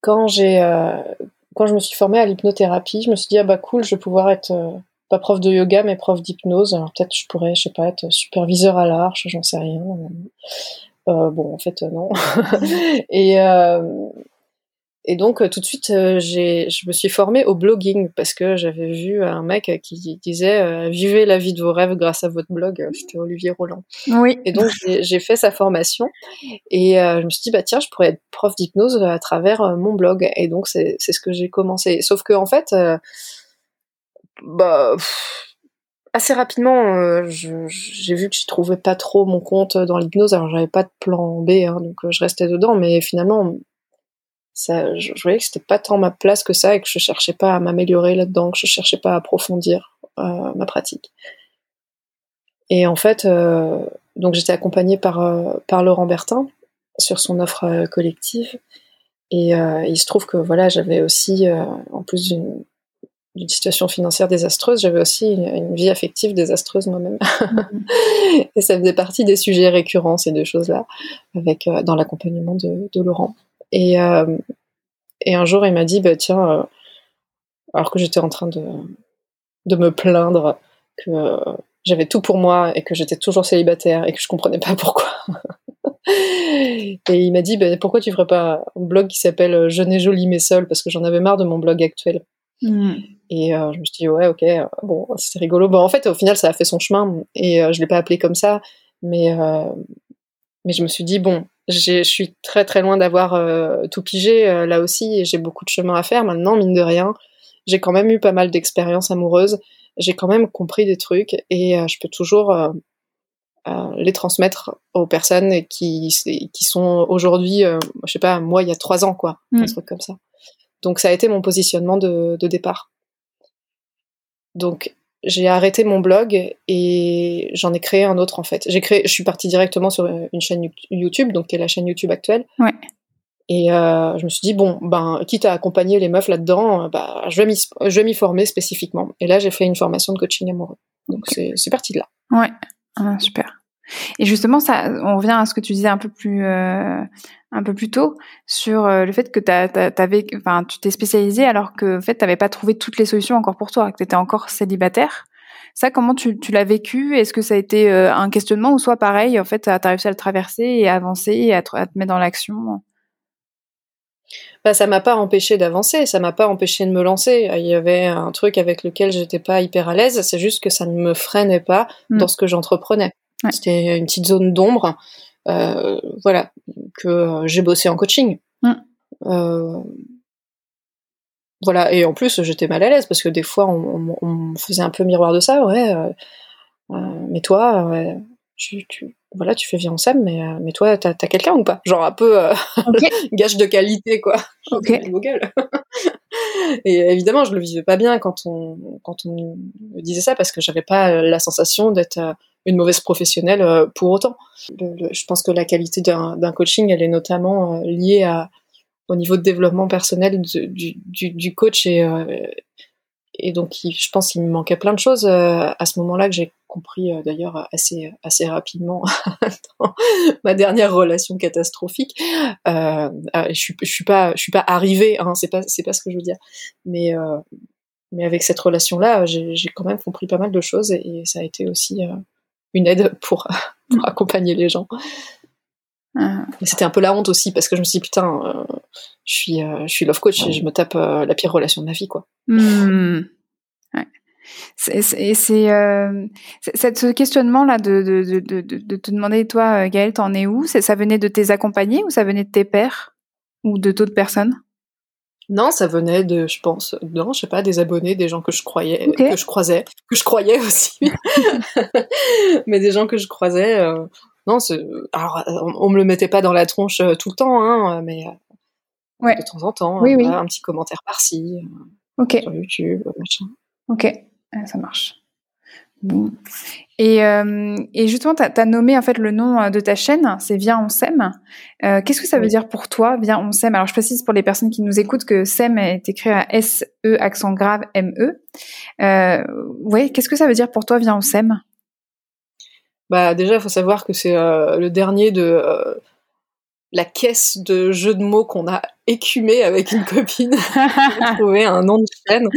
quand j'ai euh, quand je me suis formée à l'hypnothérapie, je me suis dit ah bah cool, je vais pouvoir être pas prof de yoga mais prof d'hypnose. Alors peut-être je pourrais, je sais pas, être superviseur à l'arche, j'en sais rien. Euh, bon, en fait, euh, non. et, euh, et donc, tout de suite, j'ai, je me suis formée au blogging parce que j'avais vu un mec qui disait Vivez la vie de vos rêves grâce à votre blog. C'était Olivier Roland. Oui. Et donc, j'ai, fait sa formation et je me suis dit Bah tiens, je pourrais être prof d'hypnose à travers mon blog. Et donc, c'est, c'est ce que j'ai commencé. Sauf que, en fait, bah assez rapidement, euh, j'ai vu que je trouvais pas trop mon compte dans l'hypnose. Alors j'avais pas de plan B, hein, donc euh, je restais dedans. Mais finalement, ça, je, voyais que c'était pas tant ma place que ça et que je cherchais pas à m'améliorer là-dedans, que je cherchais pas à approfondir euh, ma pratique. Et en fait, donc j'étais accompagnée par par Laurent Bertin sur son offre collective. Et il se trouve que voilà, j'avais aussi, en plus d'une d'une situation financière désastreuse, j'avais aussi une, vie affective désastreuse moi-même. et ça faisait partie des sujets récurrents, ces deux choses-là, avec euh, dans l'accompagnement de, Laurent. Et, euh, et un jour, il m'a dit, bah, tiens, euh, alors que j'étais en train de, de me plaindre que j'avais tout pour moi et que j'étais toujours célibataire et que je comprenais pas pourquoi. et il m'a dit, bah, pourquoi tu ferais pas un blog qui s'appelle Je n'ai joli mais seul parce que j'en avais marre de mon blog actuel. Mm. Et euh, je me suis dit, ouais, ok, euh, bon, c'était rigolo. Bon, en fait, au final, ça a fait son chemin et euh, je l'ai pas appelé comme ça, mais, mais je me suis dit, bon, je suis très très loin d'avoir tout pigé là aussi et j'ai beaucoup de chemin à faire maintenant, mine de rien. J'ai quand même eu pas mal d'expériences amoureuses, j'ai quand même compris des trucs et je peux toujours les transmettre aux personnes qui, qui sont aujourd'hui, je sais pas, moi il y a trois ans, quoi, un mm. truc comme ça. Donc ça a été mon positionnement de, départ. Donc j'ai arrêté mon blog et j'en ai créé un autre en fait. J'ai créé, je suis partie directement sur une chaîne YouTube, donc qui est la chaîne YouTube actuelle. Ouais. Et euh, je me suis dit bon, ben quitte à accompagner les meufs là-dedans, bah je vais m'y, je vais m'y former spécifiquement. Et là j'ai fait une formation de coaching amoureux. Donc c'est parti de là. Ouais, ah, super. Et justement, ça, on revient à ce que tu disais un peu plus, euh, un peu plus tôt sur euh, le fait que t'avais, enfin, tu t'es spécialisé alors que, en fait, t'avais pas trouvé toutes les solutions encore pour toi, que t'étais encore célibataire. Ça, comment tu, tu l'as vécu? Est-ce que ça a été euh, un questionnement ou soit pareil, en fait, t'as réussi à le traverser et à avancer et à te, mettre dans l'action? Bah, ça m'a pas empêché d'avancer, ça m'a pas empêché de me lancer. Il y avait un truc avec lequel j'étais pas hyper à l'aise, c'est juste que ça ne me freinait pas mmh. dans ce que j'entreprenais. C'était une petite zone d'ombre, euh, voilà, que euh, j'ai bossé en coaching. Euh, voilà, et en plus j'étais mal à l'aise parce que des fois on, on, faisait un peu miroir de ça, ouais. mais toi, tu, tu, voilà, tu fais bien Sam, mais, mais toi, t'as as, quelqu'un ou pas? Genre un peu gage de qualité, quoi. Ok. et évidemment, je le vivais pas bien quand on, quand on me disait ça parce que j'avais pas la sensation d'être une mauvaise professionnelle euh, pour autant. je pense que la qualité d'un coaching, elle est notamment euh, liée au niveau de développement personnel du, coach et, euh, donc je pense qu'il me manquait plein de choses à ce moment-là que j'ai compris d'ailleurs assez assez rapidement dans ma dernière relation catastrophique. Euh, je suis suis pas suis pas arrivée, hein, c'est pas pas ce que je veux dire, mais mais avec cette relation-là, j'ai quand même compris pas mal de choses et ça a été aussi une aide pour, pour mm. accompagner les gens. Ah. C'était un peu la honte aussi parce que je me suis dit putain, euh, je suis euh, je suis love coach et je me tape euh, la pire relation de ma vie quoi. Mm. Ouais. C'est ce questionnement là de, de, de, de, te demander toi Gaëlle t'en es où? Ça venait de tes accompagnés ou ça venait de tes pères ou de d'autres personnes? Non, ça venait de, je pense, non, je sais pas, des abonnés, des gens que je croyais, que je croisais, que je croyais aussi, mais des gens que je croisais. Euh, non, alors on, me le mettait pas dans la tronche euh, tout le temps, hein, mais euh, de temps en temps, oui, oui. un petit commentaire par-ci, sur YouTube, machin. Ok, ça marche. Et, euh, et justement, tu as, nommé en fait le nom euh, de ta chaîne, c'est Viens on s'aime. Euh, Qu'est-ce que ça veut dire pour toi, Viens on s'aime? Alors je précise pour les personnes qui nous écoutent que s'aime est écrit à S-E accent grave M-E. Euh, ouais, qu'est-ce que ça veut dire pour toi, Viens on s'aime? Bah déjà, il faut savoir que c'est le dernier de la caisse de jeux de mots qu'on a écumé avec une copine. J'ai trouvé un nom de chaîne.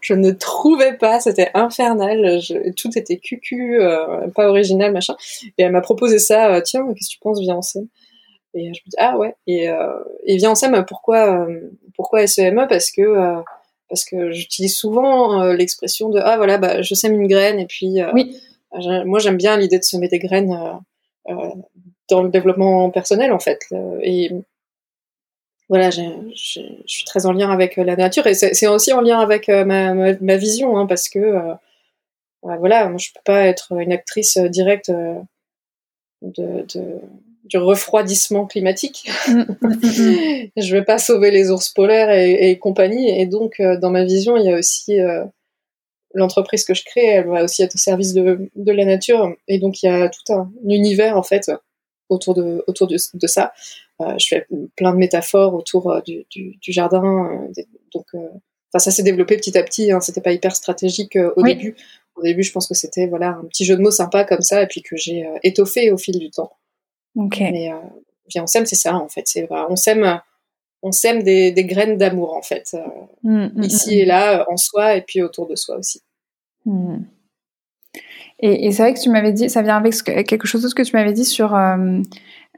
Je ne trouvais pas, c'était infernal. tout était cucu, euh, pas original, machin. Et elle m'a proposé ça. Euh, Tiens, qu'est-ce que tu penses, viens en scène Et je me dis ah ouais. Et, euh, et viens en scène. Pourquoi, pourquoi SEME Parce que parce que j'utilise souvent l'expression de ah voilà, bah je sème une graine et puis oui. moi j'aime bien l'idée de semer des graines dans le développement personnel en fait. Euh, et voilà, je suis très en lien avec euh, la nature et c'est aussi en lien avec euh, ma, ma, vision hein, parce que voilà, moi je peux pas être une actrice directe de, de, du refroidissement climatique. Mm, je vais pas sauver les ours polaires et, et compagnie et donc dans ma vision il y a aussi l'entreprise que je crée, elle va aussi être au service de, de la nature et donc il y a tout un univers en fait autour de, autour de, ça. Euh, je fais plein de métaphores autour euh, du, du, du, jardin. Euh, donc, enfin, ça s'est développé petit à petit. Hein, c'était pas hyper stratégique au début. Au début, je pense que c'était voilà un petit jeu de mots sympa comme ça, et puis que j'ai étoffé au fil du temps. Ok. Mais bien, on s'aime, c'est ça en fait. C'est on s'aime, on sème des, des graines d'amour en fait, mmh, mmh, ici mmh, et là, en soi, et puis autour de soi aussi. Et, et c'est vrai que tu m'avais dit, ça vient avec quelque chose d'autre que tu m'avais dit sur. Euh,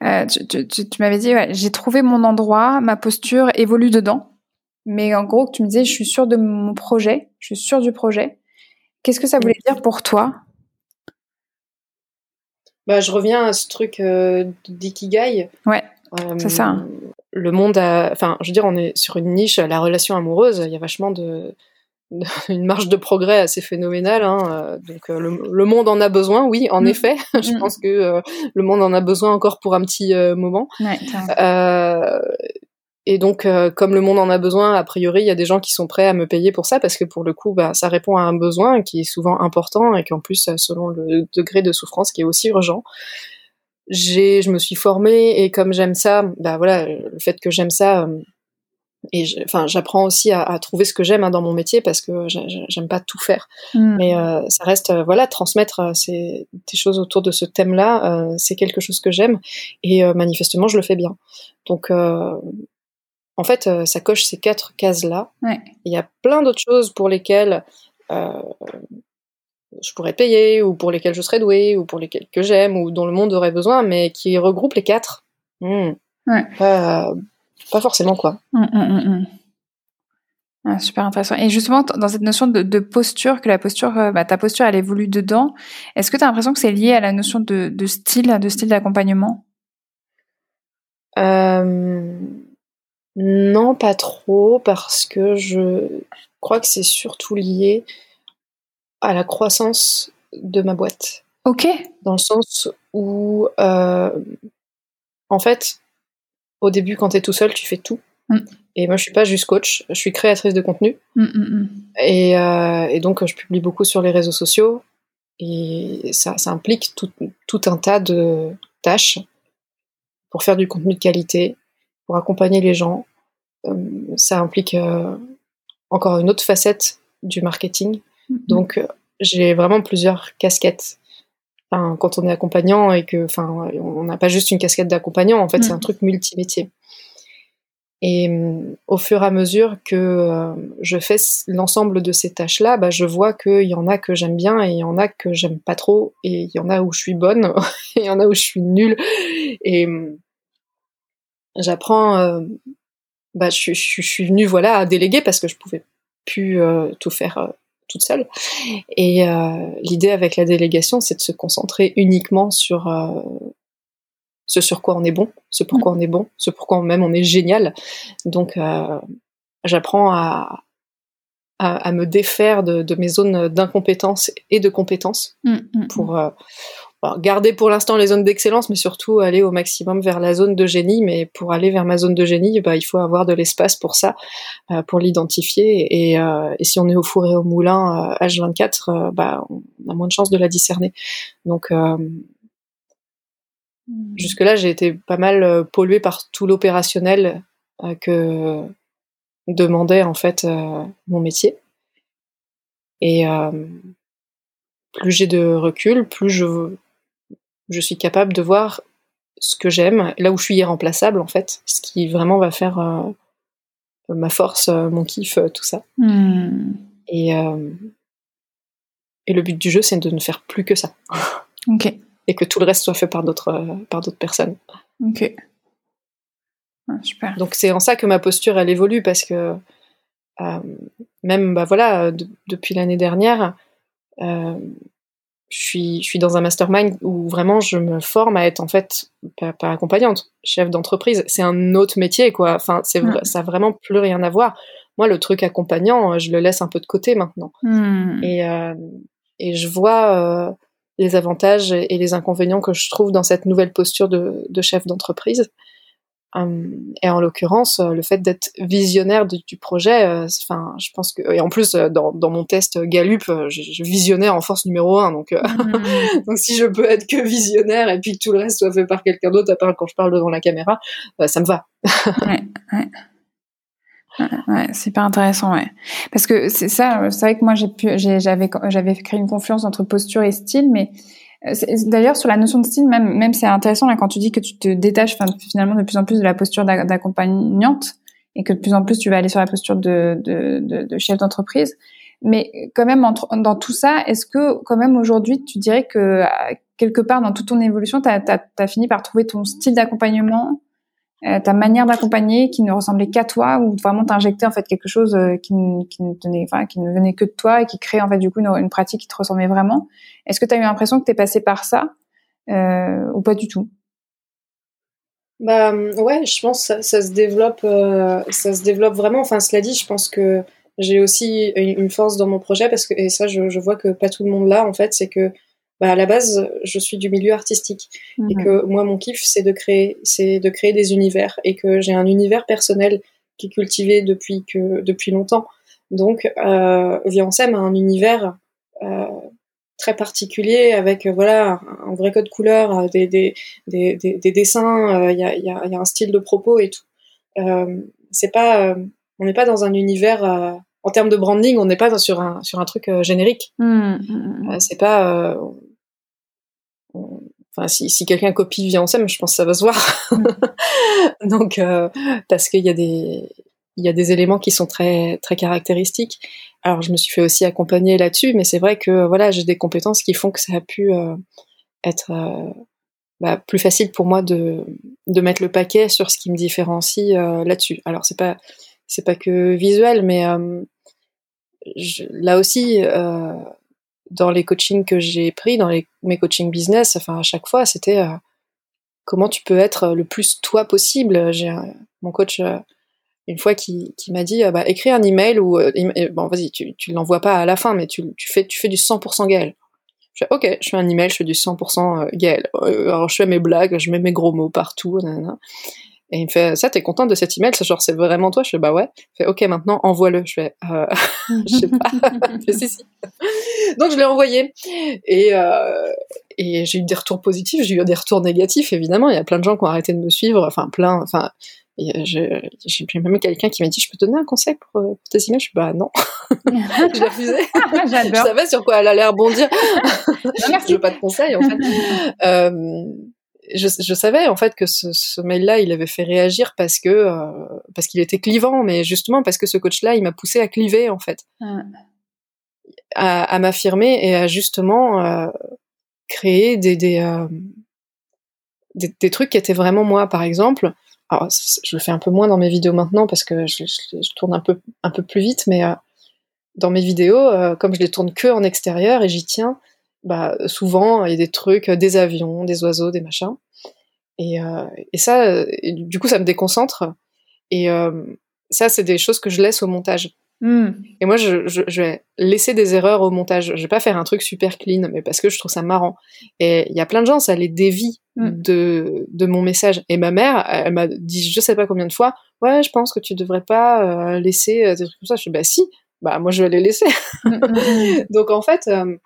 euh tu, tu, tu m'avais dit, ouais, j'ai trouvé mon endroit, ma posture évolue dedans. Mais en gros, tu me disais, je suis sûre de mon projet, je suis sûre du projet. Qu'est-ce que ça voulait dire pour toi? Bah, je reviens à ce truc euh, d'ikigai. Ouais, c'est ça. Le monde, a... enfin, je veux dire, on est sur une niche, la relation amoureuse. Il y a vachement de une marge de progrès assez phénoménale. Hein. Euh, donc euh, le, monde en a besoin, oui, en mm. effet. Je mm. pense que euh, le monde en a besoin encore pour un petit moment. et donc, comme le monde en a besoin, a priori, il y a des gens qui sont prêts à me payer pour ça parce que pour le coup, bah, ça répond à un besoin qui est souvent important et qu'en plus, selon le degré de souffrance, qui est aussi urgent. J'ai, je me suis formée et comme j'aime ça, bah voilà, le fait que j'aime ça et enfin j'apprends aussi à, à, trouver ce que j'aime hein, dans mon métier parce que j'aime pas tout faire mm. mais euh, ça reste euh, voilà transmettre euh, ces, des choses autour de ce thème là c'est quelque chose que j'aime et manifestement je le fais bien donc en fait ça coche ces quatre cases là ouais. il y a plein d'autres choses pour lesquelles je pourrais payer ou pour lesquelles je serais douée ou pour lesquelles que j'aime ou dont le monde aurait besoin mais qui regroupent les quatre mmh. ouais pas forcément quoi. Hum, hum, hum, ah, super intéressant. Et justement, dans cette notion de, posture, que la posture, euh, bah, ta posture, elle évolue dedans, est-ce que tu as l'impression que c'est lié à la notion de, style, de style d'accompagnement? Euh, Non, pas trop, parce que je crois que c'est surtout lié à la croissance de ma boîte. Ok. Dans le sens où, euh, en fait, au début, quand tu es tout seul, tu fais tout. Mm. Et moi, je suis pas juste coach, je suis créatrice de contenu. Mm, mm, et, euh, et, donc, je publie beaucoup sur les réseaux sociaux. Et ça, ça implique tout, tout, un tas de tâches pour faire du contenu de qualité, pour accompagner les gens. Euh, ça implique euh, encore une autre facette du marketing. Donc, j'ai vraiment plusieurs casquettes quand on est accompagnant et que, enfin, on n'a pas juste une casquette d'accompagnant, en fait, c'est un mm. truc multimétier. Et mm, au fur et à mesure que euh, je fais l'ensemble de ces tâches-là, bah, je vois qu'il y en a que j'aime bien et il y en a que j'aime pas trop, et il y en a où je suis bonne et il y en a où je suis nulle. Et mm, j'apprends, euh, bah, je, je, suis venue voilà à déléguer parce que je pouvais plus euh, tout faire toute seule. Et euh, l'idée avec la délégation, c'est de se concentrer uniquement sur euh, ce sur quoi on est bon, ce pourquoi mm. on est bon, ce pourquoi même on est génial. Donc, euh, j'apprends à, à, me défaire de, mes zones d'incompétence et de compétence mm, mm, pour euh, garder pour l'instant les zones d'excellence, mais surtout aller au maximum vers la zone de génie. Mais pour aller vers ma zone de génie, bah, il faut avoir de l'espace pour ça, euh, pour l'identifier. Et, euh, et, si on est au four et au moulin H24, bah, on a moins de chances de la discerner. Donc Mm. Jusque-là, j'ai été pas mal euh, polluée par tout l'opérationnel euh, que demandait en fait euh, mon métier. Et plus j'ai de recul, plus je, je suis capable de voir ce que j'aime, là où je suis irremplaçable en fait, ce qui vraiment va faire ma force, mon kiff, tout ça. Mm. Et, et le but du jeu, c'est de ne faire plus que ça. Ok et que tout le reste soit fait par d'autres euh, par d'autres personnes. Ok. super. Donc c'est en ça que ma posture elle évolue parce que euh, même bah voilà depuis l'année dernière euh, je suis je suis dans un mastermind où vraiment je me forme à être en fait pas, accompagnante chef d'entreprise. C'est un autre métier quoi. Enfin c'est ça a vraiment plus rien à voir. Moi le truc accompagnant je le laisse un peu de côté maintenant. Hmm. et et je vois les avantages et les inconvénients que je trouve dans cette nouvelle posture de, chef d'entreprise. Hum, et en l'occurrence, le fait d'être visionnaire du, projet, euh, enfin, je pense que et en plus euh, dans, mon test Gallup, euh, je, je, visionnaire en force numéro un, donc mmh. donc si je peux être que visionnaire et puis que tout le reste soit fait par quelqu'un d'autre, à part quand je parle devant la caméra, ça me va. ouais, ouais. Ouais, c'est pas intéressant, ouais. Parce que c'est ça, c'est vrai que moi j'ai pu, j'avais, j'avais créé une confiance entre posture et style, mais euh, d'ailleurs sur la notion de style, même, même c'est intéressant là quand tu dis que tu te détaches finalement de plus en plus de la posture d'accompagnante et que de plus en plus tu vas aller sur la posture de, de, de, de chef d'entreprise. Mais quand même, entre, dans tout ça, est-ce que quand même aujourd'hui, tu dirais que quelque part dans toute ton évolution, tu as, as, fini par trouver ton style d'accompagnement euh, ta manière d'accompagner qui ne ressemblait qu'à toi ou vraiment t'injecter en fait quelque chose euh, qui, qui, ne tenait, enfin, qui ne venait que de toi et qui crée en fait du coup une, pratique qui te ressemblait vraiment. Est-ce que tu as eu l'impression que tu es passé par ça euh, ou pas du tout? Bah ouais, je pense que ça, ça se développe, euh, ça se développe vraiment. Enfin, cela dit, je pense que j'ai aussi une force dans mon projet parce que et ça, je, je vois que pas tout le monde l'a en fait, c'est que bah, à la base, je suis du milieu artistique et mhm. que moi, mon kiff, c'est de créer, c'est de créer des univers et que j'ai un univers personnel qui est cultivé depuis que depuis longtemps. Donc, euh, Viancem a un univers euh, très particulier avec euh, voilà un vrai code couleur, euh, des des, des, des, dessins, euh, il y, a, y, a, y, a, un style de propos et tout. Euh, c'est pas, on n'est pas dans un univers en termes de branding, on n'est pas sur un sur un truc générique. Mmh, mmh, mmh. c'est pas Enfin, si, si quelqu'un copie Viancem, je pense que ça va se voir. Donc, euh, parce qu'il y a des il y a des éléments qui sont très très caractéristiques. Alors, je me suis fait aussi accompagner là-dessus, mais c'est vrai que voilà, j'ai des compétences qui font que ça a pu euh, être euh, bah, plus facile pour moi de de mettre le paquet sur ce qui me différencie là-dessus. Alors, c'est pas c'est pas que visuel, mais là aussi dans les coachings que j'ai pris, dans mes coachings business, enfin à chaque fois, c'était euh, comment tu peux être le plus toi possible. J'ai mon coach euh, une fois qui, m'a dit bah écris un email ou euh, bon vas-y tu tu l'envoies pas à la fin mais tu, fais du 100% Gaël. Je fais ok je fais un email je fais du 100% Gaël. alors je fais mes blagues je mets mes gros mots partout. Et il me fait, ça, t'es contente de cet email? C'est genre, c'est vraiment toi? Je fais, bah ouais. Il fait, ok, maintenant, envoie-le. Je fais, euh, je sais pas. fais, si, si. Donc, je l'ai envoyé. Et, euh, et j'ai eu des retours positifs, j'ai eu des retours négatifs, évidemment. Il y a plein de gens qui ont arrêté de me suivre. Enfin, plein, enfin, j'ai même quelqu'un qui m'a dit, je peux te donner un conseil pour, pour tes emails? Je suis, bah non. je l'ai refusé. je savais sur quoi elle allait rebondir. je veux pas de conseil, en fait. Euh, je, je, savais en fait que ce, ce mail-là, il avait fait réagir parce que euh, parce qu'il était clivant, mais justement parce que ce coach-là, il m'a poussé à cliver en fait, à, à m'affirmer et à justement euh, créer des des, euh, des, des trucs qui étaient vraiment moi. Par exemple, alors, je le fais un peu moins dans mes vidéos maintenant parce que je, je, tourne un peu un peu plus vite, mais dans mes vidéos, comme je les tourne que en extérieur et j'y tiens, bah, souvent il y a des trucs, euh, des avions, des oiseaux, des machins. Et, euh, et ça, euh, du coup, ça me déconcentre. Et, ça, c'est des choses que je laisse au montage. Hmm. Et moi, je, je, je vais laisser des erreurs au montage. Je vais pas faire un truc super clean, mais parce que je trouve ça marrant. Et il y a plein de gens, ça les dévie Mm. de, de mon message. Et ma mère, elle m'a dit, je sais pas combien de fois, ouais, je pense que tu devrais pas euh, laisser euh, des trucs comme ça. Je dis, bah si, bah moi je vais les laisser. Hmm, hmm, hmm. Donc en fait, euh,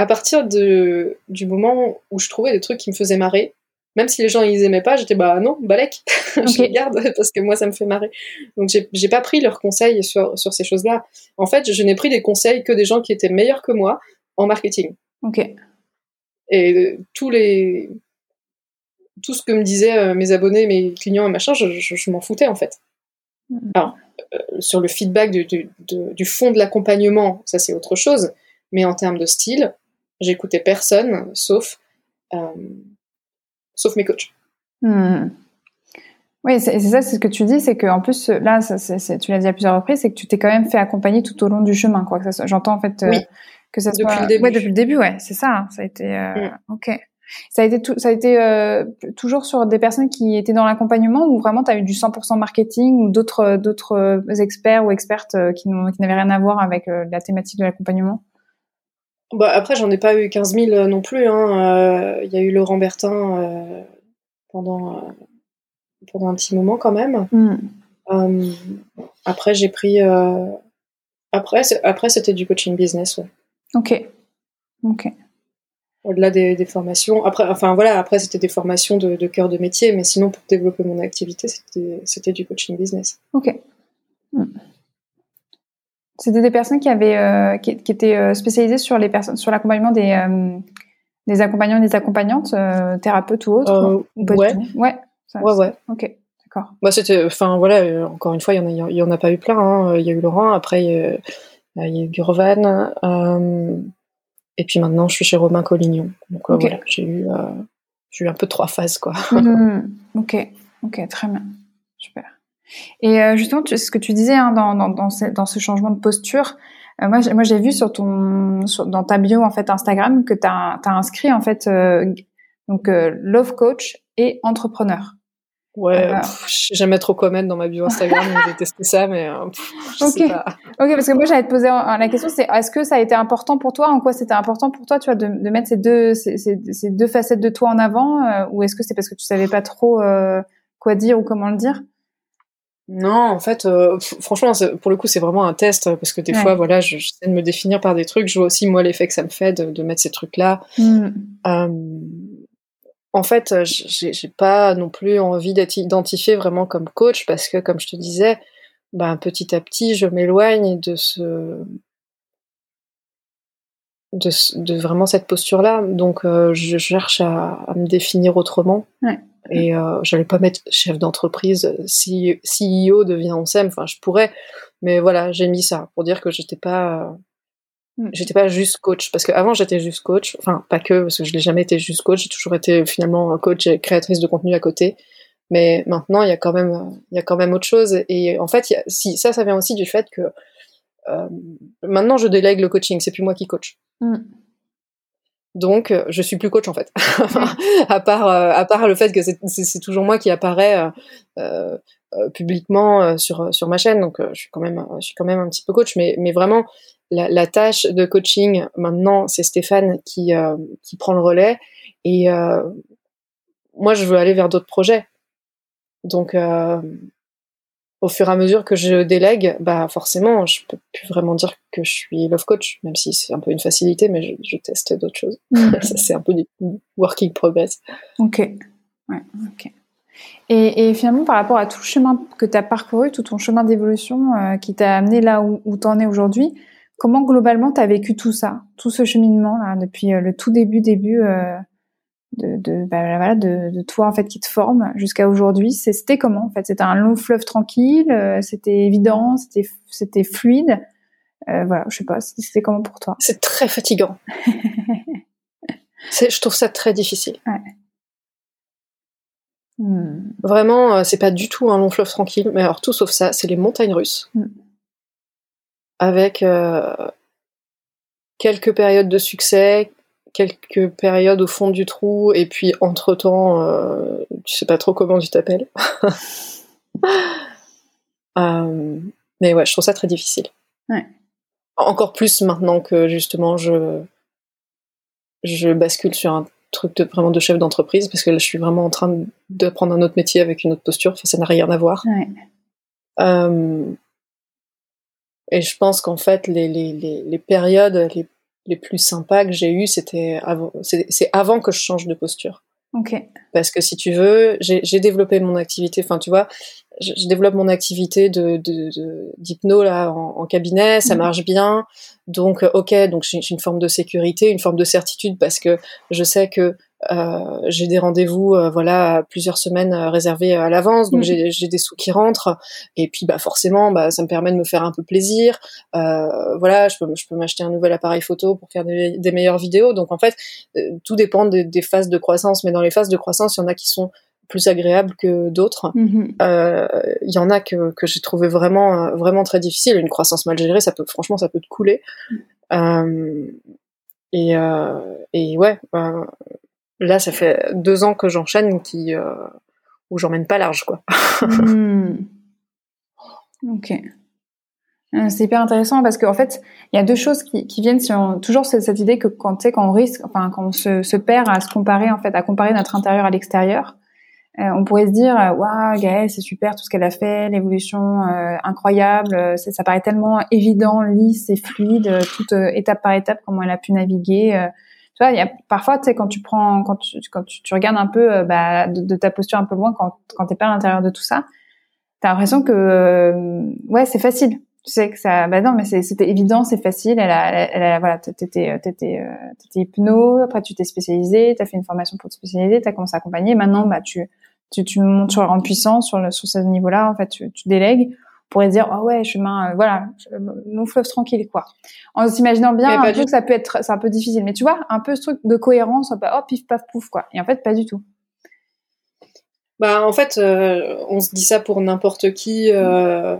à partir de, du moment où je trouvais des trucs qui me faisaient marrer, même si les gens ils aimaient pas, j'étais bah non, balèque, je les garde parce que moi ça me fait marrer. Donc j'ai pas pris leurs conseils sur, sur ces choses-là. En fait, je n'ai pris des conseils que des gens qui étaient meilleurs que moi en marketing. Ok. Et euh, tous les tout ce que me disaient euh, mes abonnés, mes clients et machin, je, je- je m'en foutais en fait. Mhm. Alors, euh, sur le feedback du, du, de- du fond de l'accompagnement, ça c'est autre chose. Mais en termes de style, j'écoutais personne sauf euh, sauf mes coachs. Hmm. Oui, c'est ça, c'est ce que tu dis, c'est que en plus là, ça, tu l'as dit à plusieurs reprises, c'est que tu t'es quand même fait accompagner tout au long du chemin, quoi. J'entends en fait euh, Oui. que ça Depuis soit le début. Ouais, depuis le début, ouais, c'est ça. hein, ça a été euh, Mm. ok. Ça a été tout, ça a été euh, toujours sur des personnes qui étaient dans l'accompagnement ou vraiment tu as eu du 100% marketing ou d'autres d'autres experts ou expertes qui n'avaient rien à voir avec la thématique de l'accompagnement? Bah, après, j'en ai pas eu 15 000 non plus. hein. Euh, Il y a eu Laurent Bertin euh, pendant, euh, pendant un petit moment quand même. Hmm. Euh, après, j'ai pris. euh, Après, après c'était du coaching business, ouais. Ok, ok. Au-delà des, des formations. Après, enfin voilà, après c'était des formations de, de cœur de métier, mais sinon pour développer mon activité, c'était du coaching business. Ok. Hmm. C'était des personnes qui avaient, euh, qui, qui étaient euh, spécialisées sur les personnes, sur l'accompagnement des, euh, des accompagnants et des accompagnantes, thérapeutes ou autres. Ou ouais. Ouais. ça- Ouais, ouais. Ok, d'accord. Bah, c'était, enfin voilà, encore une fois, il y en a, il y en a pas eu plein. hein. Il y a eu Laurent, après il y a, il y a eu Gurvan, et puis maintenant je suis chez Romain Collignon. Donc voilà, j'ai eu, j'ai eu un peu trois phases quoi. Hmm, ok, ok, très bien, super. Et euh, justement, tu- ce que tu disais hein, dans, dans, dans, ce, dans ce changement de posture, euh, moi, j'ai- moi j'ai vu sur ton, sur, dans ta bio en fait Instagram que tu as, inscrit en fait euh, donc euh, love coach et entrepreneur. Ouais, pff, je sais jamais trop quoi mettre dans ma bio Instagram, j'ai testé ça, mais euh, je sais Ok. pas. Ok, parce que moi j'allais te poser la question, c'est est-ce que ça a été important pour toi? En quoi c'était important pour toi, tu vois, de, de mettre ces deux ces, ces, ces deux facettes de toi en avant, euh, ou est-ce que c'est parce que tu savais pas trop euh, quoi dire ou comment le dire? Non, en fait, euh, franchement, pour le coup, c'est vraiment un test parce que des Ouais. fois, voilà, je- j'essaie de me définir par des trucs. Je vois aussi moi l'effet que ça me fait de, de mettre ces trucs-là. Hmm. Euh, en fait, euh, j'ai j'ai pas non plus envie d'être identifiée vraiment comme coach parce que, comme je te disais, ben, petit à petit, je m'éloigne de ce de, de vraiment cette posture-là. Donc, euh, je cherche à, à me définir autrement. Ouais. Et euh, j'allais pas mettre chef d'entreprise, si CEO devient ONSEM, enfin je pourrais, mais voilà, j'ai mis ça pour dire que j'étais pas, Mm. j'étais pas juste coach, parce qu'avant j'étais juste coach, enfin pas que, parce que je l'ai jamais été juste coach, j'ai toujours été finalement coach et créatrice de contenu à côté, mais maintenant il y a quand même, il y a quand même autre chose, et en fait, y a, si ça, ça vient aussi du fait que euh, maintenant je délègue le coaching, c'est plus moi qui coach. Mm. Donc, euh, je suis plus coach en fait. à part, euh, à part le fait que c'est- toujours moi qui apparaît euh, publiquement sur sur ma chaîne. Donc, je suis quand même, je suis quand même un petit peu coach. Mais mais vraiment, la, la tâche de coaching maintenant, c'est Stéphane qui qui prend le relais. Et moi, je veux aller vers d'autres projets. Donc, au fur et à mesure que je délègue, bah forcément, je peux plus vraiment dire que je suis love coach, même si c'est un peu une facilité, mais je, je teste d'autres choses. Hmm. Ça, c'est un peu du working progress. Ok. Ouais, ok. Et, et finalement, par rapport à tout le chemin que tu as parcouru, tout ton chemin d'évolution euh, qui t'a amené là où, où tu en es aujourd'hui, comment globalement tu as vécu tout ça, tout ce cheminement là, depuis euh, le tout début, début euh, de, de, bah, voilà, de, de toi en fait qui te forme jusqu'à aujourd'hui C'était comment en fait? C'était un long fleuve tranquille euh, C'était évident C'était c'était fluide euh, Voilà, je sais pas, c'était comment pour toi? C'est très fatigant. C'est- je trouve ça très difficile. Hmm. Vraiment, euh, c'est pas du tout un long fleuve tranquille, mais alors tout sauf ça, c'est les montagnes russes. Mm. Avec euh, quelques périodes de succès, quelques périodes au fond du trou, et puis entre-temps, euh, tu sais pas trop comment tu t'appelles. mais ouais, je trouve ça très difficile. Ouais. Encore plus maintenant que justement je je bascule sur un truc de vraiment de chef d'entreprise parce que là je suis vraiment en train d'apprendre un autre métier avec une autre posture. Enfin, ça n'a rien à voir. Ouais. Euh, et je pense qu'en fait, les, les, les, les périodes les, les, plus sympas que j'ai eues, c'était avant, c'est avant que je change de posture. Ok. Parce que si tu veux, j'ai développé mon activité. Enfin, tu vois, je, je développe mon activité de d'hypno là en, en, cabinet, ça mmh. marche bien. Donc, ok, donc j'ai une forme de sécurité, une forme de certitude parce que je sais que euh, j'ai des rendez-vous, euh, voilà, plusieurs semaines euh, réservés à l'avance, donc mmh. j'ai des sous qui rentrent, et puis bah forcément, bah ça me permet de me faire un peu plaisir. Euh, voilà, je peux, je peux m'acheter un nouvel appareil photo pour faire des, des meilleures vidéos. Donc en fait, tout dépend des, des, phases de croissance, mais dans les phases de croissance, il y en a qui sont plus agréables que d'autres. Mmh. Il y en a que, que j'ai trouvé vraiment, vraiment très difficile. Une croissance mal gérée, ça peut, franchement, ça peut te couler. Mmh. et, et ouais. Là, ça fait deux ans que j'enchaîne qui euh, où j'emmène pas large, quoi. Hmm. Ok. Euh, c'est hyper intéressant parce qu'en fait, il y a deux choses qui, viennent sur toujours cette, idée que quand, tu quand on risque, enfin, quand on se, se, perd à se comparer, en fait, à comparer notre intérieur à l'extérieur, euh, on pourrait se dire, waouh, Gaëlle, c'est super tout ce qu'elle a fait, l'évolution euh, incroyable, ça paraît tellement évident, lisse et fluide, toute étape par étape, comment elle a pu naviguer tu vois, y a parfois, tu sais, quand tu prends, quand tu, quand tu, tu regardes un peu euh, bah, de, ta posture un peu loin, quand, quand t'es pas à l'intérieur de tout ça, t'as l'impression que, euh, ouais, c'est facile. Tu sais que ça, bah non, mais c'était évident, c'est facile. Elle a, elle a, voilà, t'étais, t'étais, euh, t'étais hypno. Après, tu t'es spécialisé, t'as fait une formation pour te spécialiser, t'as commencé à accompagner. Maintenant, bah, tu, tu, tu montes sur en puissance sur le, sur ce niveau-là. En fait, tu, tu délègues pourrait dire oh ouais chemin euh, voilà non fleuve tranquille quoi. En s'imaginant bien un peu que ça peut être c'est un peu difficile. Mais tu vois un peu ce truc de cohérence pas oh pif paf pouf quoi. Et en fait pas du tout. Bah en fait euh, on se dit ça pour n'importe qui euh,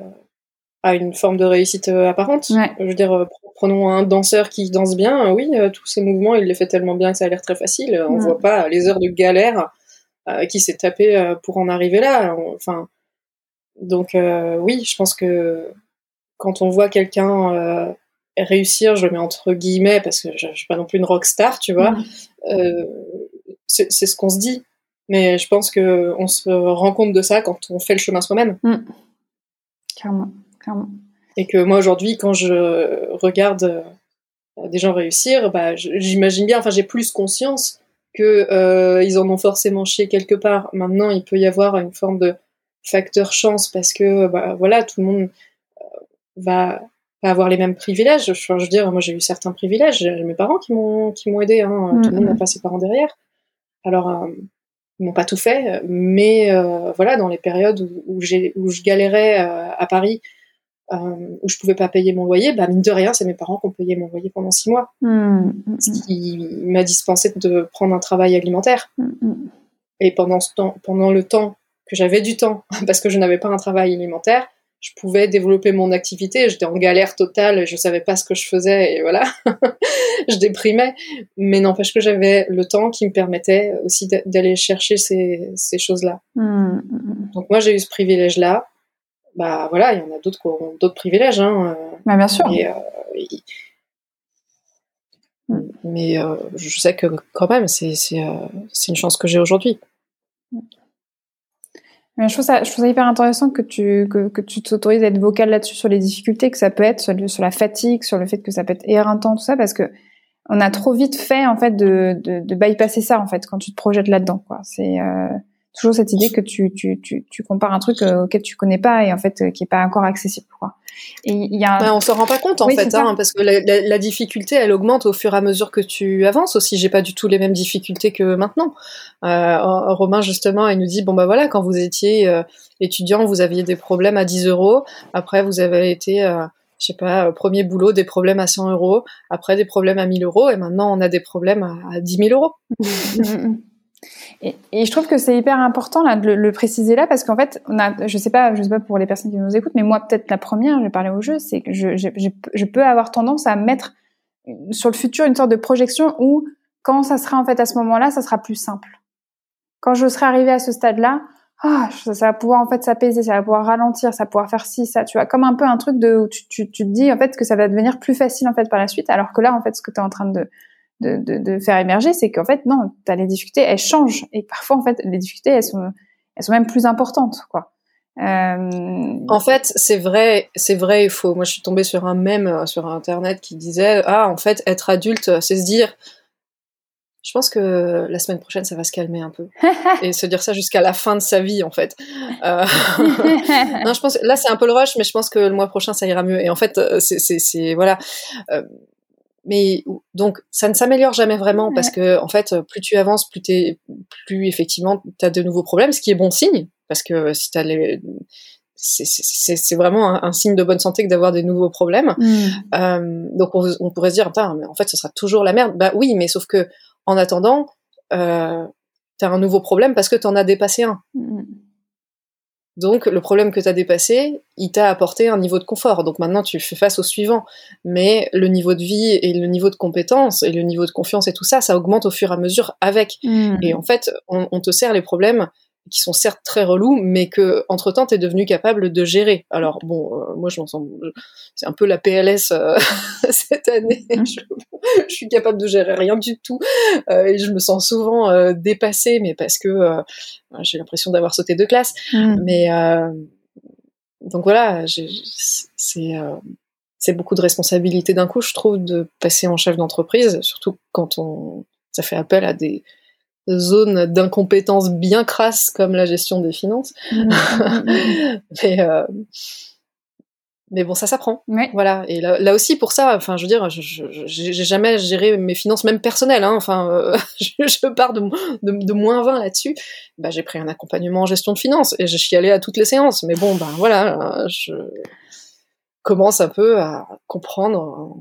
a une forme de réussite euh, apparente. Je veux dire prenons un danseur qui danse bien. Oui tous ses mouvements il les fait tellement bien que ça a l'air très facile. On voit pas les heures de galère qui s'est tapé pour en arriver là. Enfin donc euh, oui, je pense que quand on voit quelqu'un euh, réussir, je le mets entre guillemets parce que je, je suis pas non plus une rock star, tu vois. Mm. Euh, c'est ce qu'on se dit, mais je pense que on se rend compte de ça quand on fait le chemin soi-même. Mm. Clairement, clairement. Et que moi aujourd'hui, quand je regarde des gens réussir, bah, j'imagine bien, enfin j'ai plus conscience que euh, ils en ont forcément chié quelque part. Maintenant, il peut y avoir une forme de facteur chance parce que bah, voilà tout le monde euh, va pas avoir les mêmes privilèges. Je, veux dire, moi j'ai eu certains privilèges. J'ai mes parents qui m'ont qui m'ont aidé. Hein. Tout le monde n'a pas ses parents derrière. Alors euh, ils m'ont pas tout fait, mais euh, voilà dans les périodes où, j'ai où je galérais à Paris. où je pouvais pas payer mon loyer, bah mine de rien, c'est mes parents qui ont payé mon loyer pendant six mois, mmh, ce qui m'a dispensé de prendre un travail alimentaire. Et pendant ce temps, pendant le temps que j'avais du temps parce que je n'avais pas un travail alimentaire, je pouvais développer mon activité. J'étais en galère totale, je savais pas ce que je faisais et voilà, je déprimais. Mais n'empêche que j'avais le temps qui me permettait aussi d'aller chercher ces, ces choses-là. Mmh, mmh, mmh. Donc moi j'ai eu ce privilège-là. Bah voilà, il y en a d'autres qui ont d'autres privilèges. Hein. Bah, bien sûr. Et, euh, mais euh, je sais que quand même, c'est euh, une chance que j'ai aujourd'hui je trouve ça, je trouve ça hyper intéressant que tu que, que tu t'autorises à être vocal là-dessus sur les difficultés que ça peut être, sur, sur, la fatigue, sur le fait que ça peut être éreintant, tout ça, parce que on a trop vite fait en fait de, de, de bypasser ça en fait quand tu te projettes là-dedans. Quoi. C'est euh, toujours cette idée que tu, tu, tu, tu compares un truc euh, auquel tu connais pas et en fait euh, qui est pas encore accessible. Quoi. Et il y a... on se rend pas compte en fait, hein, parce que la, la, difficulté elle augmente au fur et à mesure que tu avances aussi. J'ai pas du tout les mêmes difficultés que maintenant. Euh, Romain justement, il nous dit bon bah voilà, quand vous étiez euh, étudiant, vous aviez des problèmes à 10 euros. Après, vous avez été je sais pas, premier boulot, des problèmes à 100 euros, après des problèmes à 1000 euros, et maintenant on a des problèmes à, à 10 000 euros. Et, je trouve que c'est hyper important là, de le, préciser là parce qu'en fait, je sais sais pas pour les personnes qui nous écoutent, mais moi peut-être la première, je vais parler au jeu, c'est que je, peux avoir tendance à mettre sur le futur une sorte de projection où quand ça sera en fait à ce moment-là, ça sera plus simple. Quand je serai arrivée à ce stade-là, ah, ça, va pouvoir en fait s'apaiser, ça va pouvoir ralentir, ça va pouvoir faire ci, ça, tu vois, comme un peu un truc de où tu, tu, tu te dis en fait que ça va devenir plus facile en fait par la suite, alors que là en fait ce que tu es en train de, de, de, de faire émerger, c'est qu'en fait non, as les difficultés, elles changent et parfois en fait les difficultés elles sont elles sont même plus importantes quoi. Euh... En fait, c'est vrai, c'est vrai, il faut. Moi, je suis tombée sur un mème euh, sur internet qui disait ah en fait être adulte, c'est se dire je pense que la semaine prochaine, ça va se calmer un peu. et se dire ça jusqu'à la fin de sa vie, en fait. Euh... non, je pense là, c'est un peu le rush, mais je pense que le mois prochain, ça ira mieux. Et en fait, euh, c'est, voilà. Euh... Mais donc, ça ne s'améliore jamais vraiment parce que, en fait, plus tu avances, plus t'es, plus effectivement, t'as de nouveaux problèmes, ce qui est bon signe. Parce que si t'as les, c'est vraiment un, signe de bonne santé que d'avoir des nouveaux problèmes. Mm. Euh, donc on, on, pourrait se dire, mais en fait, ce sera toujours la merde. Bah oui, mais sauf que en attendant, euh, tu as un nouveau problème parce que tu en as dépassé un. Mm. Donc le problème que tu as dépassé, il t'a apporté un niveau de confort. Donc maintenant tu fais face au suivant. Mais le niveau de vie et le niveau de compétence et le niveau de confiance et tout ça, ça augmente au fur et à mesure avec. Mm. Et en fait, on, te sert les problèmes qui sont certes très relous, mais que entre temps t'es devenu capable de gérer. Alors bon, euh, moi je m'en sens, c'est un peu la PLS euh, cette année. Mmh. Je, je, suis capable de gérer rien du tout euh, et je me sens souvent dépassée, mais parce que j'ai l'impression d'avoir sauté de classe. Mmh. Mais donc voilà, c'est c'est beaucoup de responsabilité d'un coup, je trouve, de passer en chef d'entreprise, surtout quand on ça fait appel à des zone d'incompétence bien crasse comme la gestion des finances. Mmh, mais, euh, mais bon, ça s'apprend. Voilà. Et là, aussi, pour ça, enfin, je veux dire, j'ai jamais géré mes finances, même personnelles. Hein, enfin, euh, je, pars de, de, moins 20 là-dessus. Bah, j'ai pris un accompagnement en gestion de finances et je suis allée à toutes les séances. Mais bon, ben voilà, je commence un peu à comprendre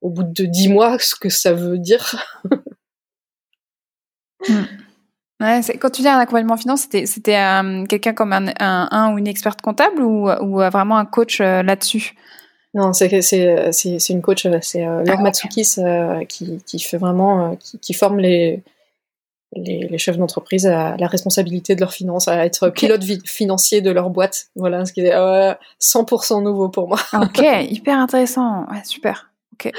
au bout de dix mois ce que ça veut dire. Ouais, quand tu dis un accompagnement finance, c'était, euh, quelqu'un comme un, un, ou une experte comptable ou, ou euh, vraiment un coach euh, là-dessus? Non, c'est, une coach, c'est Laure ah, Matsukis qui, qui fait vraiment, qui, qui forme les, les, les, chefs d'entreprise à la responsabilité de leurs finances, à être pilote financier de leur boîte. Voilà, ce qui est 100% nouveau pour moi. ok, hyper intéressant. Ouais, super. Ok.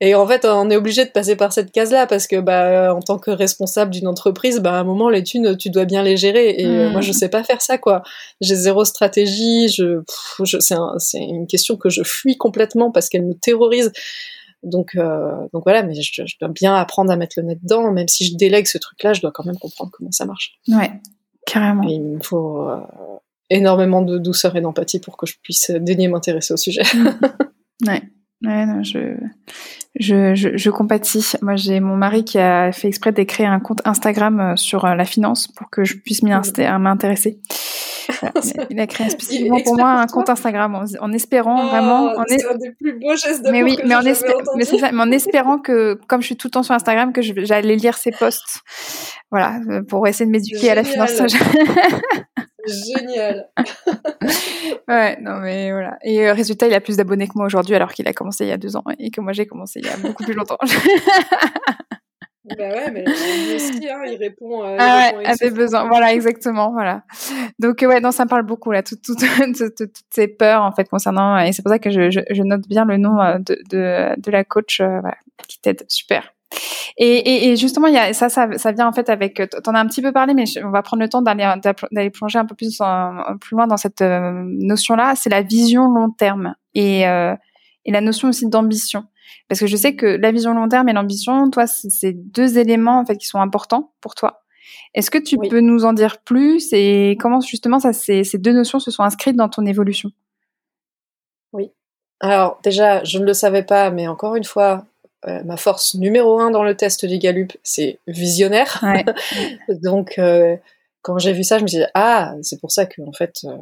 Et en fait, on est obligé de passer par cette case-là parce que, bah, en tant que responsable d'une entreprise, bah, à un moment, les thunes, tu dois bien les gérer. Et euh, moi, je mm. sais pas faire ça, quoi. J'ai zéro stratégie. Je, c'est une question que je fuis complètement parce qu'elle me terrorise. Donc, euh, donc voilà, mais je, dois bien apprendre à mettre le nez dedans. Même si je délègue ce truc-là, je dois quand même comprendre comment ça marche. Ouais, carrément. il me faut euh, énormément de douceur et d'empathie pour que je puisse daigner m'intéresser au sujet. Mm. ouais. Ouais, non, je, je, je, je, compatis. Moi, j'ai mon mari qui a fait exprès d'écrire un compte Instagram euh, sur euh, la finance pour que je puisse m'y m'intéresser. Il a créé spécifiquement pour moi un compte Instagram en, espérant oh, vraiment. C'est un des plus beaux gestes de mais oui, que mais en, mais, ça, mais en espérant que, comme je suis tout le temps sur Instagram, que j'allais lire ses posts. Voilà, euh, pour essayer de m'éduquer à la finance. Génial. ouais, non mais voilà. Et euh, résultat, il a plus d'abonnés que moi aujourd'hui, alors qu'il a commencé il y a deux ans et que moi j'ai commencé il y a beaucoup plus longtemps. bah ouais, mais lui aussi, hein, il répond, euh, ah ouais, à des besoins. Voilà, exactement, voilà. Donc ouais, non, ça me parle beaucoup là, toutes tout, tout, ces peurs en fait concernant, et c'est pour ça que je, je, je, note bien le nom euh, de, de, de la coach euh, voilà, qui t'aide. Super. Et, et, justement, il y a, ça, ça, ça vient en fait avec. T'en as un petit peu parlé, mais on va prendre le temps d'aller d'aller plonger un peu plus plus loin dans cette euh, notion-là. C'est la vision long terme et euh, et la notion aussi d'ambition. Parce que je sais que la vision long terme et l'ambition, toi, c'est deux éléments en fait qui sont importants pour toi. Est-ce que tu peux nous en dire plus et comment justement ça, ces, ces deux notions se sont inscrites dans ton évolution? Oui. Alors déjà, je ne le savais pas, mais encore une fois, euh, ma force numéro un dans le test du Gallup, c'est visionnaire. Donc, euh, quand j'ai vu ça, je me suis dit, ah, c'est pour ça que, en fait, euh,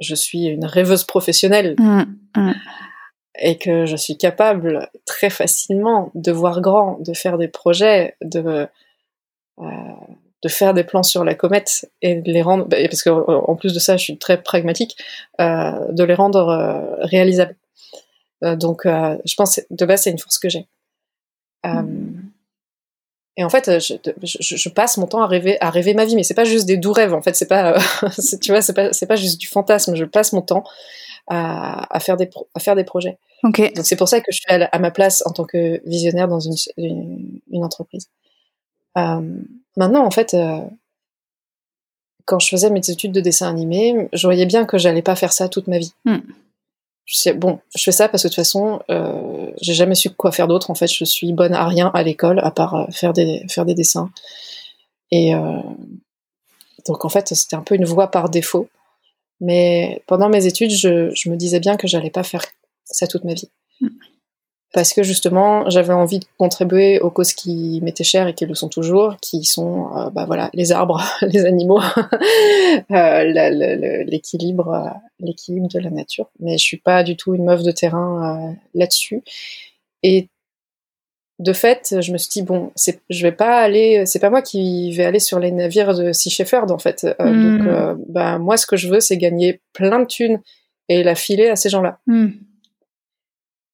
je suis une rêveuse professionnelle. Mm, mm. Et que je suis capable très facilement de voir grand, de faire des projets, de, de faire des plans sur la comète et de les rendre, bah, parce que en plus de ça, je suis très pragmatique, de les rendre réalisables. Euh, donc, euh, je pense de base, c'est une force que j'ai. Euh, mm. et en fait, je, je, passe mon temps à rêver, à rêver ma vie, mais c'est pas juste des doux rêves. En fait, c'est pas, tu vois, c'est pas, c'est pas juste du fantasme. Je passe mon temps à, à faire des, à faire des projets. Donc c'est pour ça que je suis à, ma place en tant que visionnaire dans une, une, entreprise. Euh, maintenant, en fait, euh, quand je faisais mes études de dessin animé, je voyais bien que j'allais pas faire ça toute ma vie. Hmm. Je bon, je fais ça parce que de toute façon, euh, j'ai jamais su quoi faire d'autre. En fait, je suis bonne à rien à l'école à part euh, faire des dessins. Et euh, donc en fait, c'était un peu une voie par défaut. Mais pendant mes études, je, je me disais bien que j'allais pas faire ça toute ma vie. Parce que justement j'avais envie de contribuer aux causes qui m'étaient chères et qui le sont toujours, qui sont euh, bah voilà les arbres, les animaux, euh, l'équilibre, euh, l'équilibre de la nature. Mais je suis pas du tout une meuf de terrain là-dessus. Et de fait, je me suis dit bon, je vais pas aller, c'est pas moi qui vais aller sur les navires de Sea Shepherd en fait. Hmm. Donc bah moi ce que je veux c'est gagner plein de thunes et la filer à ces gens-là. Hmm.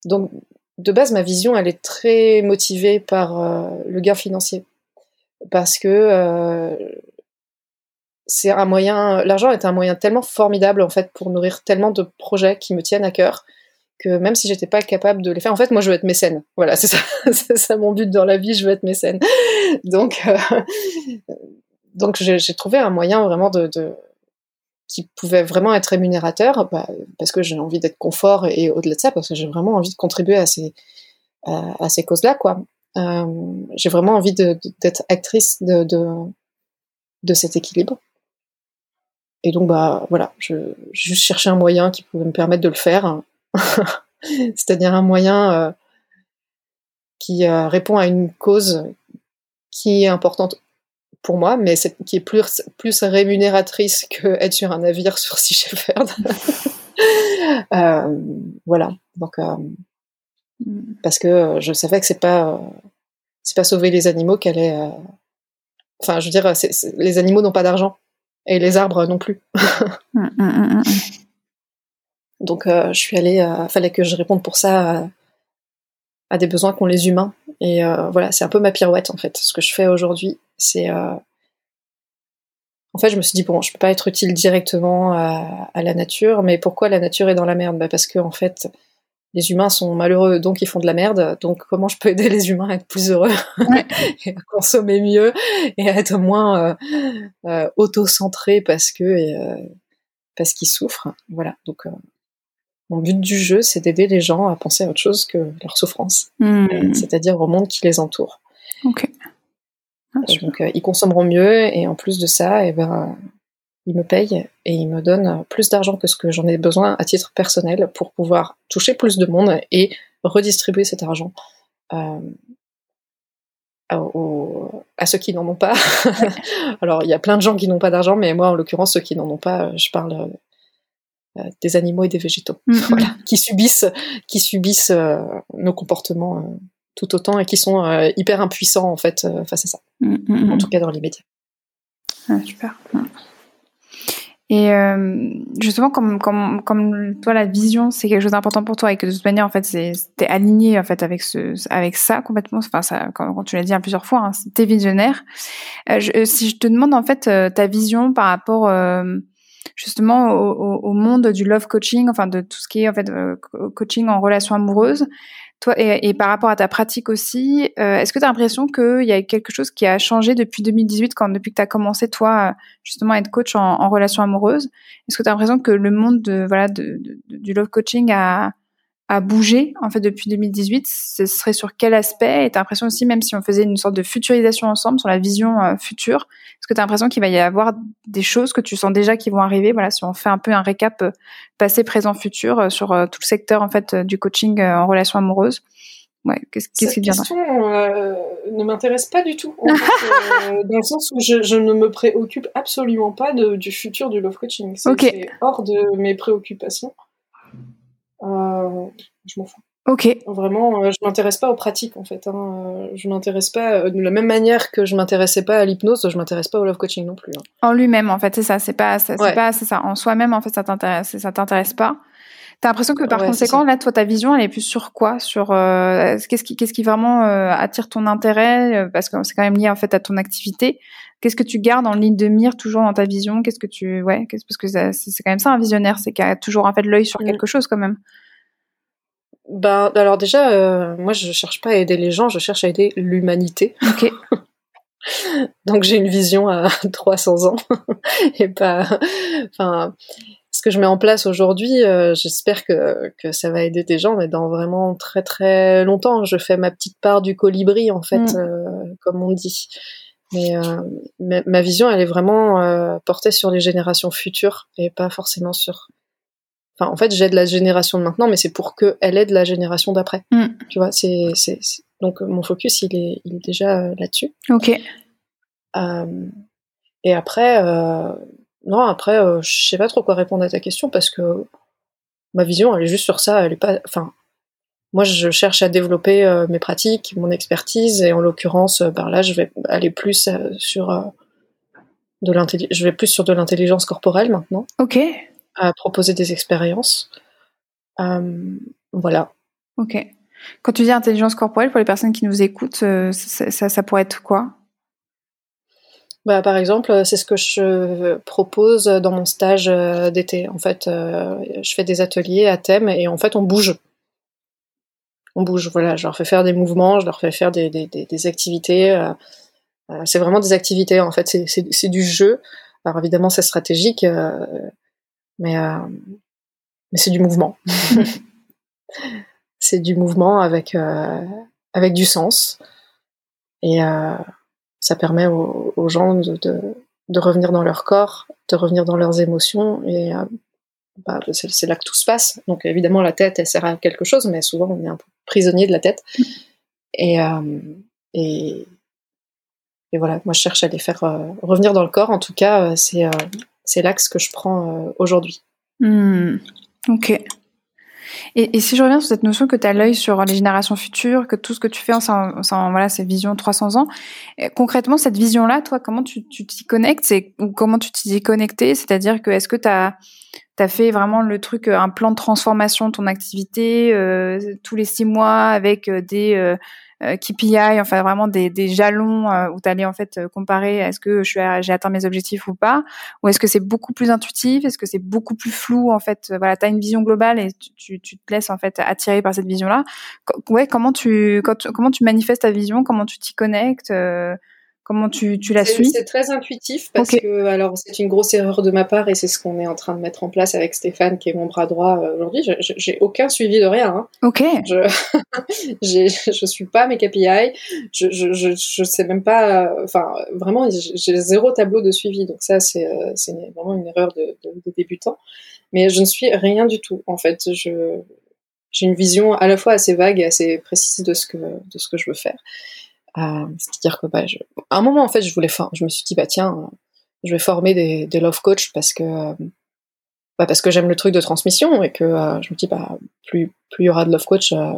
Donc de base, ma vision, elle est très motivée par euh, le gain financier. Parce que euh, c'est un moyen, l'argent est un moyen tellement formidable, en fait, pour nourrir tellement de projets qui me tiennent à cœur, que même si j'étais pas capable de les faire, en fait, moi, je veux être mécène. Voilà, c'est ça, c'est ça mon but dans la vie, je veux être mécène. Donc, euh, donc j'ai trouvé un moyen vraiment de, qui pouvait vraiment être rémunérateur, bah, parce que j'ai envie d'être confort et, au-delà de ça, parce que j'ai vraiment envie de contribuer à ces, à, ces causes-là, quoi. Euh, j'ai vraiment envie d'être actrice de, de, cet équilibre. Et donc, bah, voilà, je, je cherchais un moyen qui pouvait me permettre de le faire. C'est-à-dire un moyen euh, qui euh, répond à une cause qui est importante pour moi, mais qui est plus, plus rémunératrice que être sur un navire sur Sea Shepherd. euh, voilà. Donc, euh, parce que je savais que c'est pas, c'est pas sauver les animaux qu'elle est. Euh, enfin, je veux dire, les animaux n'ont pas d'argent et les arbres non plus. Hum, hum, Donc, euh, je suis allée. fallait que je réponde pour ça à des besoins qu'ont les humains. Et voilà, c'est un peu ma pirouette en fait. Ce que je fais aujourd'hui, c'est euh, en fait, je me suis dit bon, je peux pas être utile directement à, la nature, mais pourquoi la nature est dans la merde? Bah Parce que en fait, les humains sont malheureux, donc ils font de la merde. Donc comment je peux aider les humains à être plus heureux, et à consommer mieux et à être moins euh, euh, auto-centrés parce que parce qu'ils souffrent. Voilà. Donc mon but du jeu, c'est d'aider les gens à penser à autre chose que leur souffrance, hmm. c'est-à-dire au monde qui les entoure. Donc euh, ils consommeront mieux et en plus de ça, eh ben, ils me payent et ils me donnent plus d'argent que ce que j'en ai besoin à titre personnel pour pouvoir toucher plus de monde et redistribuer cet argent euh, à, ceux qui n'en ont pas. Alors il y a plein de gens qui n'ont pas d'argent, mais moi en l'occurrence ceux qui n'en ont pas, je parle euh, des animaux et des végétaux, mm-hmm. qui subissent, qui subissent nos comportements tout autant et qui sont euh, hyper impuissants en fait euh, face à ça. Mm, mm, mm. En tout cas dans les médias. Ah, super. Et euh, justement, comme, comme, comme toi, la vision, c'est quelque chose d'important pour toi et que de toute manière, en fait, t'es aligné en fait avec ce, avec ça complètement. Enfin, ça, quand, tu l'as dit plusieurs fois, hein, t'es visionnaire. si je te demande en fait ta vision par rapport justement au, au, monde du love coaching, enfin de tout ce qui est en fait coaching en relation amoureuse, toi, et, par rapport à ta pratique aussi, euh, est-ce que tu as l'impression qu'il y a quelque chose qui a changé depuis 2018, quand, depuis que tu as commencé, toi, justement, à être coach en, en relation amoureuse? Est-ce que tu as l'impression que le monde de, voilà, de, de, du love coaching a, a bougé en fait depuis 2018 Ce serait sur quel aspect? Et t'as l'impression aussi, même si on faisait une sorte de futurisation ensemble sur la vision euh, future, est-ce que t'as l'impression qu'il va y avoir des choses que tu sens déjà qui vont arriver? Voilà, si on fait un peu un récap euh, passé, présent, futur euh, sur tout le secteur en fait du coaching en relation amoureuse. Ouais, qu'est-ce qui question ne m'intéresse pas du tout, dans le sens où je, je, ne me préoccupe absolument pas de, du futur du love coaching. C'est hors de mes préoccupations. Euh, je m'en fous. Ok. Vraiment, euh, je m'intéresse pas aux pratiques en fait. Hein. Euh, je m'intéresse pas de la même manière que je m'intéressais pas à l'hypnose, je m'intéresse pas au love coaching non plus. Hein. En lui-même, en fait, c'est ça. C'est pas, c'est pas, c'est ça. En soi-même, en fait, ça t'intéresse, ça t'intéresse pas. T'as l'impression que par conséquent, là, toi, ta vision, elle est plus sur quoi? Sur euh, qu'est-ce qui, qu'est-ce qui vraiment euh, attire ton intérêt? Euh, Parce que c'est quand même lié en fait à ton activité. Qu'est-ce que tu gardes en ligne de mire toujours dans ta vision? Qu'est-ce que tu, ouais, parce que c'est quand même ça un visionnaire, c'est qu'il a toujours en fait l'œil sur mm. quelque chose quand même. Ben, alors déjà, moi, je cherche pas à aider les gens, je cherche à aider l'humanité. Ok. Donc j'ai une vision à 300 ans et pas, enfin, ce que je mets en place aujourd'hui, euh, j'espère que, que ça va aider des gens, mais dans vraiment très très longtemps, je fais ma petite part du colibri en fait, mm. euh, comme on dit. Mais euh, ma, vision, elle est vraiment portée sur les générations futures et pas forcément sur. Enfin, en fait, j'aide la génération de maintenant, mais c'est pour que elle aide la génération d'après. Mm. Tu vois, c'est donc mon focus, il est, il est déjà là-dessus. Ok. et après non, après, euh, je sais pas trop quoi répondre à ta question parce que ma vision, elle est juste sur ça. Elle est pas. Enfin, moi, je cherche à développer euh, mes pratiques, mon expertise, et en l'occurrence, euh, par là, je vais aller plus sur de l'intelligence. Je vais plus sur de l'intelligence corporelle maintenant. Ok. À proposer des expériences. voilà. Ok. Quand tu dis intelligence corporelle, pour les personnes qui nous écoutent, ça, ça pourrait être quoi? Bah, par exemple, euh, c'est ce que je propose dans mon stage euh, d'été. En fait, euh, je fais des ateliers à thème et en fait, on bouge. On bouge, voilà. Je leur fais faire des mouvements, je leur fais faire des, des, des, activités. c'est vraiment des activités, en fait. C'est du jeu. Alors évidemment, c'est stratégique, mais, mais c'est du mouvement. c'est du mouvement avec, avec du sens. Et ça permet aux, gens de, de, revenir dans leur corps, de revenir dans leurs émotions, et euh, bah, c'est là que tout se passe. Donc évidemment, la tête, elle sert à quelque chose, mais souvent on est un peu prisonnier de la tête. Et, euh, et, et, voilà, moi je cherche à les faire euh, revenir dans le corps. En tout cas, c'est c'est l'axe que je prends aujourd'hui. Hmm. Ok. Et, si je reviens sur cette notion que tu as l'œil sur les générations futures, que tout ce que tu fais, c'est voilà, c'est vision 300 ans. concrètement, cette vision-là, toi, comment tu t'y connectes? Ou comment tu t'y es connecté C'est-à-dire que est-ce que tu as, as, fait vraiment le truc, un plan de transformation de ton activité euh, tous les six mois avec euh, des euh, euh, KPI, enfin vraiment des, des jalons euh, où tu allais en fait euh, comparer est-ce que je suis j'ai atteint mes objectifs ou pas. Ou est-ce que c'est beaucoup plus intuitif? Est-ce que c'est beaucoup plus flou en fait? Voilà tu as une vision globale et tu, tu, te laisses en fait attirer par cette vision là ouais comment tu quand, comment tu manifestes ta vision? Comment tu t'y connectes Comment tu, tu la suis C'est très intuitif parce que alors c'est une grosse erreur de ma part et c'est ce qu'on est en train de mettre en place avec Stéphane qui est mon bras droit euh, aujourd'hui. J'ai aucun suivi de rien. Hein. Ok. Je je suis pas mes KPI. Je je, je, je sais même pas. Enfin vraiment j'ai zéro tableau de suivi donc ça c'est euh, c'est vraiment une erreur de, de, de, débutant. Mais je ne suis rien du tout en fait. Je j'ai une vision à la fois assez vague et assez précise de ce que de ce que je veux faire. Euh, c'est-à-dire que bah, je... à un moment en fait, je voulais, je me suis dit bah tiens, je vais former des, des love coach parce que bah, parce que j'aime le truc de transmission et que euh, je me dis bah plus plus il y aura de love coach, euh,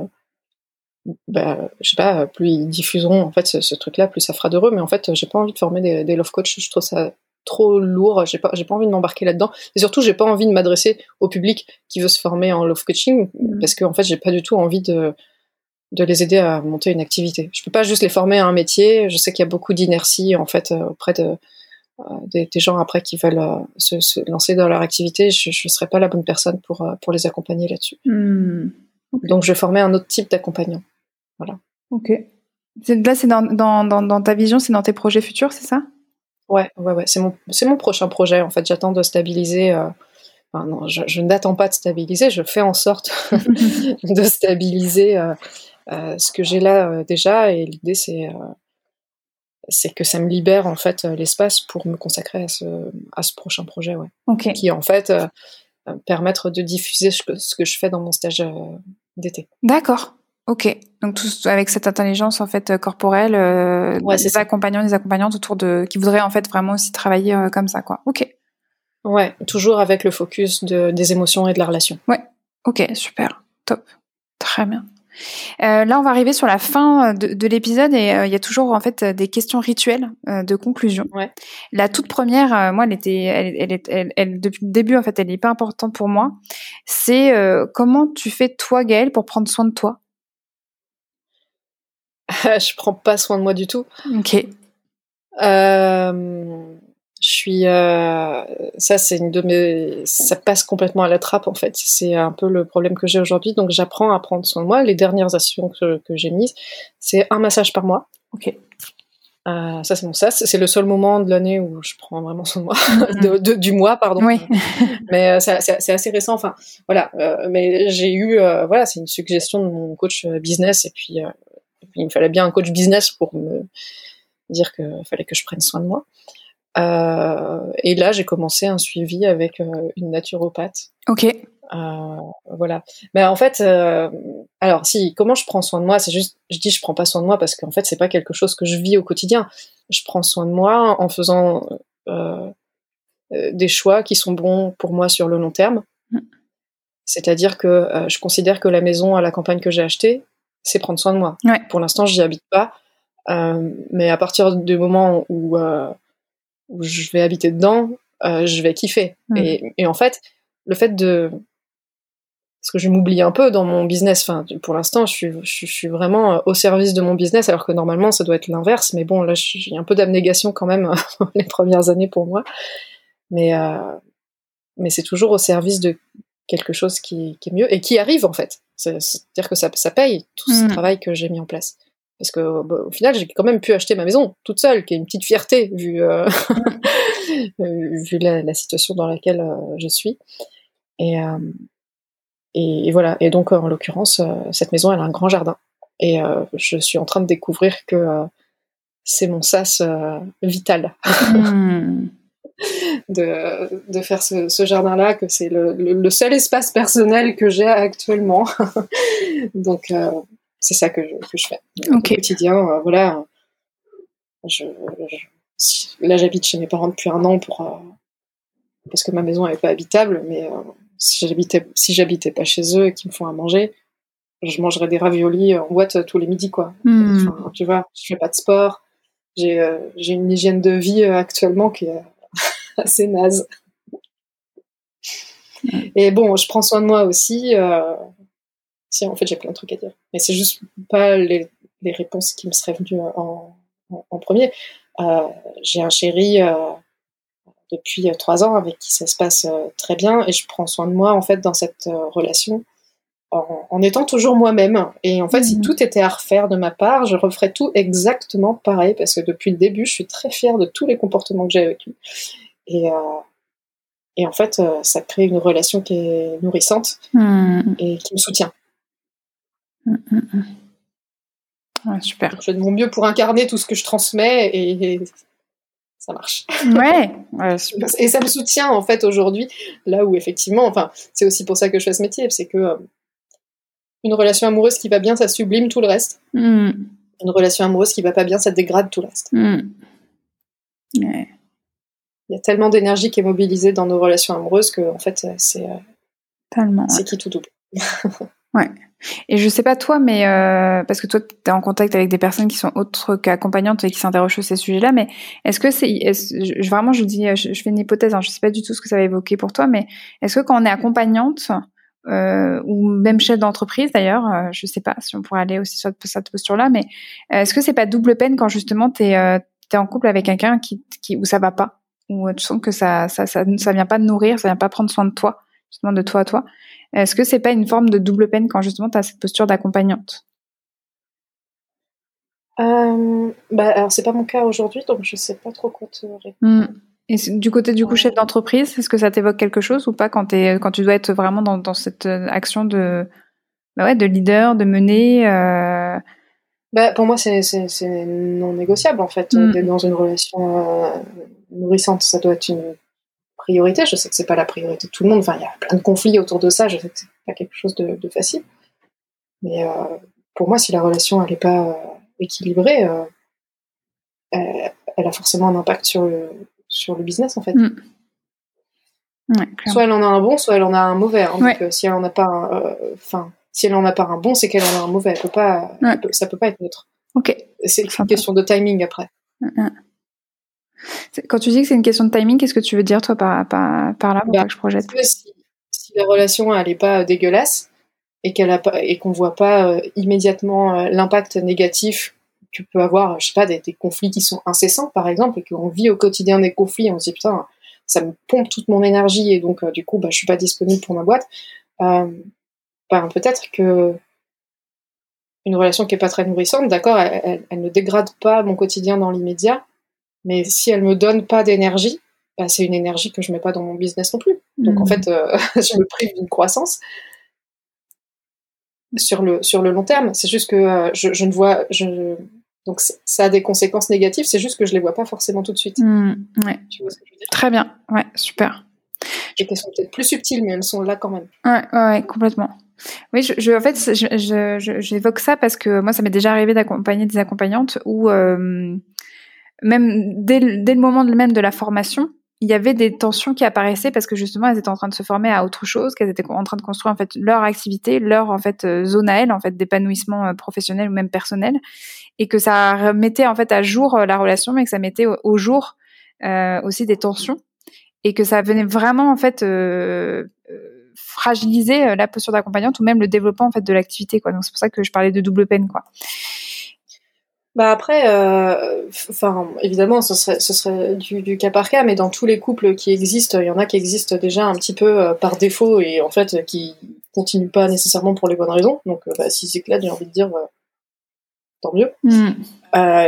bah, je sais pas, plus ils diffuseront en fait ce, truc-là, plus ça fera d'heureux. Mais en fait, j'ai pas envie de former des, des love coach. Je trouve ça trop lourd. J'ai pas, j'ai pas envie de m'embarquer là-dedans. Et surtout, j'ai pas envie de m'adresser au public qui veut se former en love coaching mmh. parce que en fait, j'ai pas du tout envie de de les aider à monter une activité. Je peux pas juste les former à un métier. Je sais qu'il y a beaucoup d'inertie en fait euh, auprès de euh, des, gens après qui veulent euh, se, lancer dans leur activité. Je, ne serais pas la bonne personne pour pour les accompagner là-dessus. Hmm. Donc je vais former un autre type d'accompagnant. Voilà. Ok. Là, c'est dans, dans, dans, ta vision, c'est dans tes projets futurs, c'est ça? Ouais, ouais, ouais. C'est mon, mon prochain projet. En fait, j'attends de stabiliser. Enfin, non, je, je n'attends pas de stabiliser. Je fais en sorte de stabiliser ce que j'ai là euh, déjà, et l'idée c'est euh, c'est que ça me libère en fait l'espace pour me consacrer à ce, à ce prochain projet, ouais. Qui en fait permettre de diffuser ce que, je fais dans mon stage d'été. D'accord. Ok. Donc tout avec cette intelligence en fait corporelle, euh, ouais, des accompagnants, des accompagnantes autour de qui voudraient en fait vraiment aussi travailler comme ça, quoi. Ok. Ouais, toujours avec le focus de, des émotions et de la relation. Ouais. Ok, super, top, très bien. Euh, là, on va arriver sur la fin de, l'épisode et il y a toujours en fait des questions rituelles de conclusion. Ouais. La toute première, moi, elle était, elle, elle, elle, depuis le début en fait, elle est pas importante pour moi. C'est comment tu fais toi, Gaëlle, pour prendre soin de toi? je prends pas soin de moi du tout. Ok. Euh, je suis, euh, ça c'est une de mes, ça passe complètement à la trappe en fait. C'est un peu le problème que j'ai aujourd'hui. Donc j'apprends à prendre soin de moi. Les dernières actions que, que j'ai mises, c'est un massage par mois. Ok. Euh, ça c'est mon sas. C'est le seul moment de l'année où je prends vraiment soin de moi, de, du mois pardon. Oui. mais euh, c'est assez récent. Enfin voilà. Euh, mais j'ai eu, voilà, c'est une suggestion de mon coach business et puis, et puis il me fallait bien un coach business pour me dire qu'il fallait que je prenne soin de moi. Euh, et là, j'ai commencé un suivi avec euh, une naturopathe. Ok. Euh, voilà. Mais en fait, alors si, comment je prends soin de moi? C'est juste, je dis je prends pas soin de moi parce qu'en fait, c'est pas quelque chose que je vis au quotidien. Je prends soin de moi en faisant des choix qui sont bons pour moi sur le long terme. Mm. C'est-à-dire que je considère que la maison à la campagne que j'ai achetée, c'est prendre soin de moi. Ouais. Pour l'instant, j'y habite pas. mais à partir du moment où où je vais habiter dedans, euh, je vais kiffer. Hmm. Et, et, en fait, le fait de... Parce que je m'oublie un peu dans mon business, enfin, pour l'instant, je suis, je, suis vraiment euh, au service de mon business, alors que normalement, ça doit être l'inverse. Mais bon, là, j'ai un peu d'abnégation quand même les premières années pour moi. Mais, euh, mais c'est toujours au service de quelque chose qui, qui, est mieux et qui arrive, en fait. C'est-à-dire que ça, ça paye tout ce hmm. travail que j'ai mis en place. Parce que bah, au final, j'ai quand même pu acheter ma maison toute seule, qui est une petite fierté vu, euh, vu la, situation dans laquelle euh, je suis. Et, euh, et, voilà. Et donc, en l'occurrence, cette maison, elle a un grand jardin. Et je suis en train de découvrir que c'est mon sas vital. Hmm. de, de, faire ce, ce jardin-là, que c'est le, le, seul espace personnel que j'ai actuellement. donc, c'est ça que je, que je fais au quotidien. Euh, voilà, je, là j'habite chez mes parents depuis un an pour euh, parce que ma maison n'est pas habitable, mais euh, si j'habitais si j'habitais pas chez eux et qu'ils me font à manger, je mangerais des raviolis en boîte tous les midis quoi. Hmm. tu vois, je fais pas de sport, j'ai j'ai une hygiène de vie actuellement qui est assez naze. Et bon, je prends soin de moi aussi. Euh, si, en fait, j'ai plein de trucs à dire. Mais c'est juste pas les, les, réponses qui me seraient venues en, en, premier. Euh, j'ai un chéri euh, depuis trois ans avec qui ça se passe euh, très bien et je prends soin de moi, en fait, dans cette euh, relation en, en, étant toujours moi-même. Et en fait, si mhm. tout était à refaire de ma part, je referais tout exactement pareil parce que depuis le début, je suis très fière de tous les comportements que j'ai avec lui. Et, euh, et en fait, ça crée une relation qui est nourrissante mhm. et qui me soutient. Super. je fais de mon mieux pour incarner tout ce que je transmets et, ça marche. Ouais, Et ça me soutient en fait aujourd'hui, là où effectivement, enfin, c'est aussi pour ça que je fais ce métier, c'est que euh, une relation amoureuse qui va bien, ça sublime tout le reste. Mm. Une relation amoureuse qui va pas bien, ça dégrade tout le reste. Mm. Il y a tellement d'énergie qui est mobilisée dans nos relations amoureuses que en fait, c'est euh, c'est qui tout double. ouais. Et je sais pas toi, mais euh, parce que toi, tu es en contact avec des personnes qui sont autres qu'accompagnantes et qui s'interrogent sur ces sujets-là, mais est-ce que c'est, est vraiment, je dis, je, fais une hypothèse, hein, je sais pas du tout ce que ça va évoquer pour toi, mais est-ce que quand on est accompagnante euh, ou même chef d'entreprise d'ailleurs, euh, je sais pas si on pourrait aller aussi sur cette posture-là, mais est-ce que c'est pas double peine quand justement t'es euh, es en couple avec quelqu'un qui, qui où ça va pas, où tu sens que ça ça ça, ça vient pas de nourrir, ça vient pas prendre soin de toi, justement de toi à toi. Est-ce que c'est pas une forme de double peine quand justement tu as cette posture d'accompagnante? Euh, bah, alors c'est pas mon cas aujourd'hui, donc je sais pas trop quoi te répondre. Hmm. Et du côté du coup chef d'entreprise, est-ce que ça t'évoque quelque chose ou pas quand, es, quand tu dois être vraiment dans, dans cette euh, action de, bah ouais, de leader, de mener euh... bah, Pour moi, c'est non négociable en fait, hmm. d'être dans une relation euh, nourrissante. Ça doit être une priorité. Je sais que c'est pas la priorité de tout le monde. Enfin, il y a plein de conflits autour de ça. Je sais que c'est pas quelque chose de, de facile. Mais euh, pour moi, si la relation elle est pas euh, équilibrée, euh, elle, elle, a forcément un impact sur le sur le business en fait. Mm. Ouais, soit elle en a un bon, soit elle en a un mauvais. Hein. Donc, si elle en a pas, enfin, Si elle en a pas un bon, c'est qu'elle en a un mauvais. Elle peut pas, ça peut pas être neutre. Ok. C'est une question de timing après. Quand tu dis que c'est une question de timing, qu'est-ce que tu veux dire toi par, par, là pour bah, que je projette si, si, la relation elle est pas dégueulasse et qu'elle a pas et qu'on voit pas euh, immédiatement euh, l'impact négatif tu peux avoir, je sais pas, des, conflits qui sont incessants par exemple et qu'on vit au quotidien des conflits, on se dit putain ça me pompe toute mon énergie et donc euh, du coup bah je suis pas disponible pour ma boîte. Ben, peut-être que une relation qui est pas très nourrissante, d'accord, elle, ne dégrade pas mon quotidien dans l'immédiat, mais si elle me donne pas d'énergie, bah, c'est une énergie que je mets pas dans mon business non plus. Donc en mmh. fait, euh, je me prive d'une croissance sur le sur le long terme. C'est juste que euh, je, ne vois, je, donc ça a des conséquences négatives. C'est juste que je les vois pas forcément tout de suite. Mmh, ouais. Très bien. Ouais, super. Et qu'elles sont peut-être plus subtiles, mais elles sont là quand même. Ouais, ouais, complètement. Oui, je, en fait, j'évoque ça parce que moi, ça m'est déjà arrivé d'accompagner des accompagnantes où, euh, même dès, dès, le moment même de la formation, il y avait des tensions qui apparaissaient parce que justement, elles étaient en train de se former à autre chose, qu'elles étaient en train de construire en fait leur activité, leur en fait euh, zone à elles, en fait d'épanouissement euh, professionnel ou même personnel, et que ça remettait en fait à jour la relation, mais que ça mettait au, jour aussi des tensions, et que ça venait vraiment en fait fragiliser euh, la posture d'accompagnante ou même le développement en fait de l'activité quoi. Donc c'est pour ça que je parlais de double peine quoi. Bah après, euh, enfin évidemment, ce serait, ce serait du, cas par cas, mais dans tous les couples qui existent, il y en a qui existent déjà un petit peu euh, par défaut et en fait qui continuent pas nécessairement pour les bonnes raisons. Donc bah, si c'est clair, j'ai envie de dire tant mieux. Mm.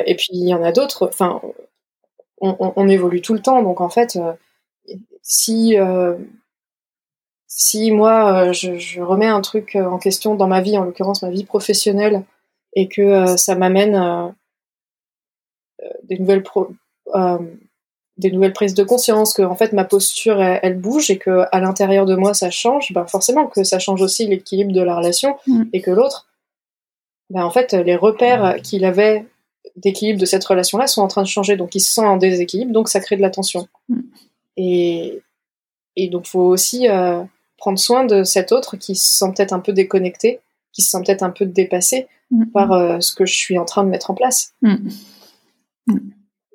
et puis il y en a d'autres. Enfin, on, on, évolue tout le temps, donc en fait, si si moi euh, je, remets un truc euh, en question dans ma vie, en l'occurrence ma vie professionnelle, et que euh, ça m'amène des nouvelles des nouvelles prises de conscience, que en fait ma posture elle, bouge et que à l'intérieur de moi ça change, ben forcément que ça change aussi l'équilibre de la relation mm. et que l'autre, ben en fait les repères qu'il avait d'équilibre de cette relation-là sont en train de changer, donc il se sent en déséquilibre, donc ça crée de la tension. Mm. Et, et donc faut aussi prendre soin de cet autre qui se sent peut-être un peu déconnecté, qui se sent peut-être un peu dépassé mm. par euh, ce que je suis en train de mettre en place. Mm. Mm.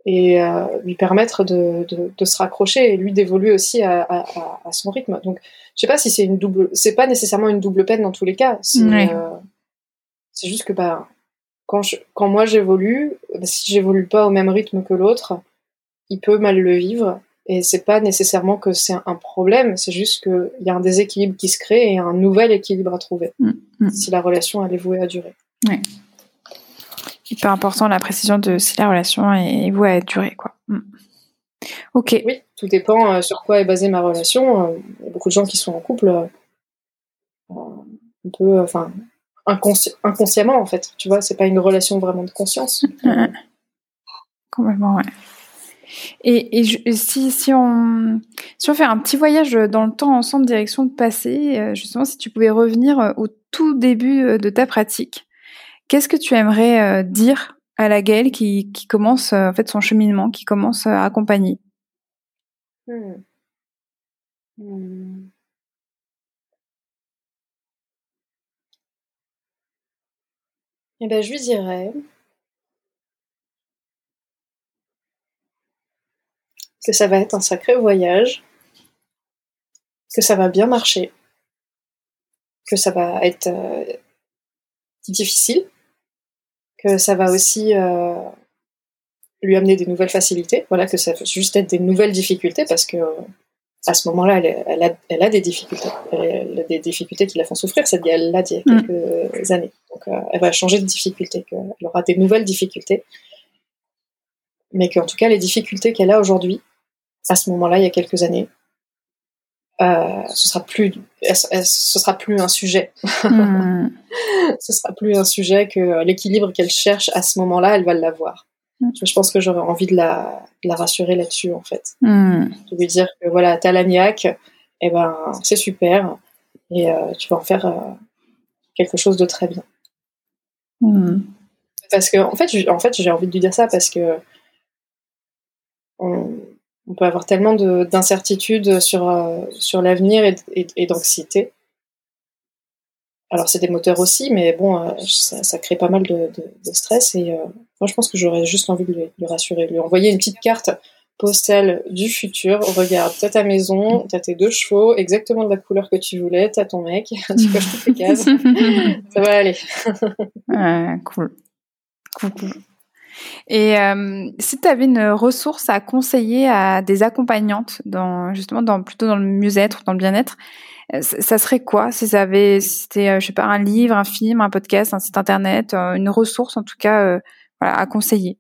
Et euh, lui permettre de, se raccrocher et lui d'évoluer aussi à, son rythme. Donc, je sais pas si c'est une double, c'est pas nécessairement une double peine dans tous les cas. C'est euh, juste que bah, quand, quand moi j'évolue, bah, si j'évolue pas au même rythme que l'autre, il peut mal le vivre et c'est pas nécessairement que c'est un problème, c'est juste qu'il y a un déséquilibre qui se crée et un nouvel équilibre à trouver si la relation elle est vouée à durer. Ouais. Hyper important la précision de si la relation est vouée à durer, quoi. Mm. Ok. Oui, tout dépend euh, sur quoi est basée ma relation. Euh, il y a beaucoup de gens qui sont en couple euh, un peu, enfin, inconsciemment en fait. Tu vois, c'est pas une relation vraiment de conscience. Complètement, ouais. Et, si, si, on, si on fait un petit voyage dans le temps ensemble, direction passé, justement, si tu pouvais revenir au tout début de ta pratique, qu'est-ce que tu aimerais dire à la Gaëlle qui, commence en fait son cheminement, qui commence à accompagner? Hmm. Eh ben, je lui dirais. Que ça va être un sacré voyage, que ça va bien marcher, que ça va être euh, difficile, que ça va aussi euh, lui amener des nouvelles facilités, voilà, que ça va juste être des nouvelles difficultés parce que à ce moment-là, elle, a, des difficultés. Elle a des difficultés qui la font souffrir, c'est elle l'a dit il y a mm. quelques années. Donc euh, elle va changer de difficulté, elle aura des nouvelles difficultés. Mais qu'en tout cas, les difficultés qu'elle a aujourd'hui, à ce moment-là, il y a quelques années, euh, ce sera plus, ce sera plus un sujet. Hmm. ce sera plus un sujet que l'équilibre qu'elle cherche à ce moment-là, elle va l'avoir. Hmm. Je pense que j'aurais envie de la, la rassurer là-dessus, en fait. Hmm. De lui dire que voilà, t'as l'agnac, et eh ben, c'est super, et euh, tu vas en faire euh, quelque chose de très bien. Parce que, en fait, en fait, j'ai envie de lui dire ça parce que on, on peut avoir tellement d'incertitudes sur, euh, sur l'avenir et, et, d'anxiété. alors c'est des moteurs aussi, mais bon, ça, crée pas mal de, stress et moi je pense que j'aurais juste envie de le, de le rassurer, de lui envoyer une petite carte postale du futur. Regarde, t'as ta maison, t'as tes deux chevaux, exactement de la couleur que tu voulais, t'as ton mec, tu coches toutes les cases. ça va aller. cool. Cool, cool. Et euh, si tu avais une ressource à conseiller à des accompagnantes, dans, justement dans, plutôt dans le mieux-être, dans le bien-être, euh, ça serait quoi? Si ça avait, c'était, euh, je sais pas, un livre, un film, un podcast, un site internet, une ressource en tout cas voilà, à conseiller?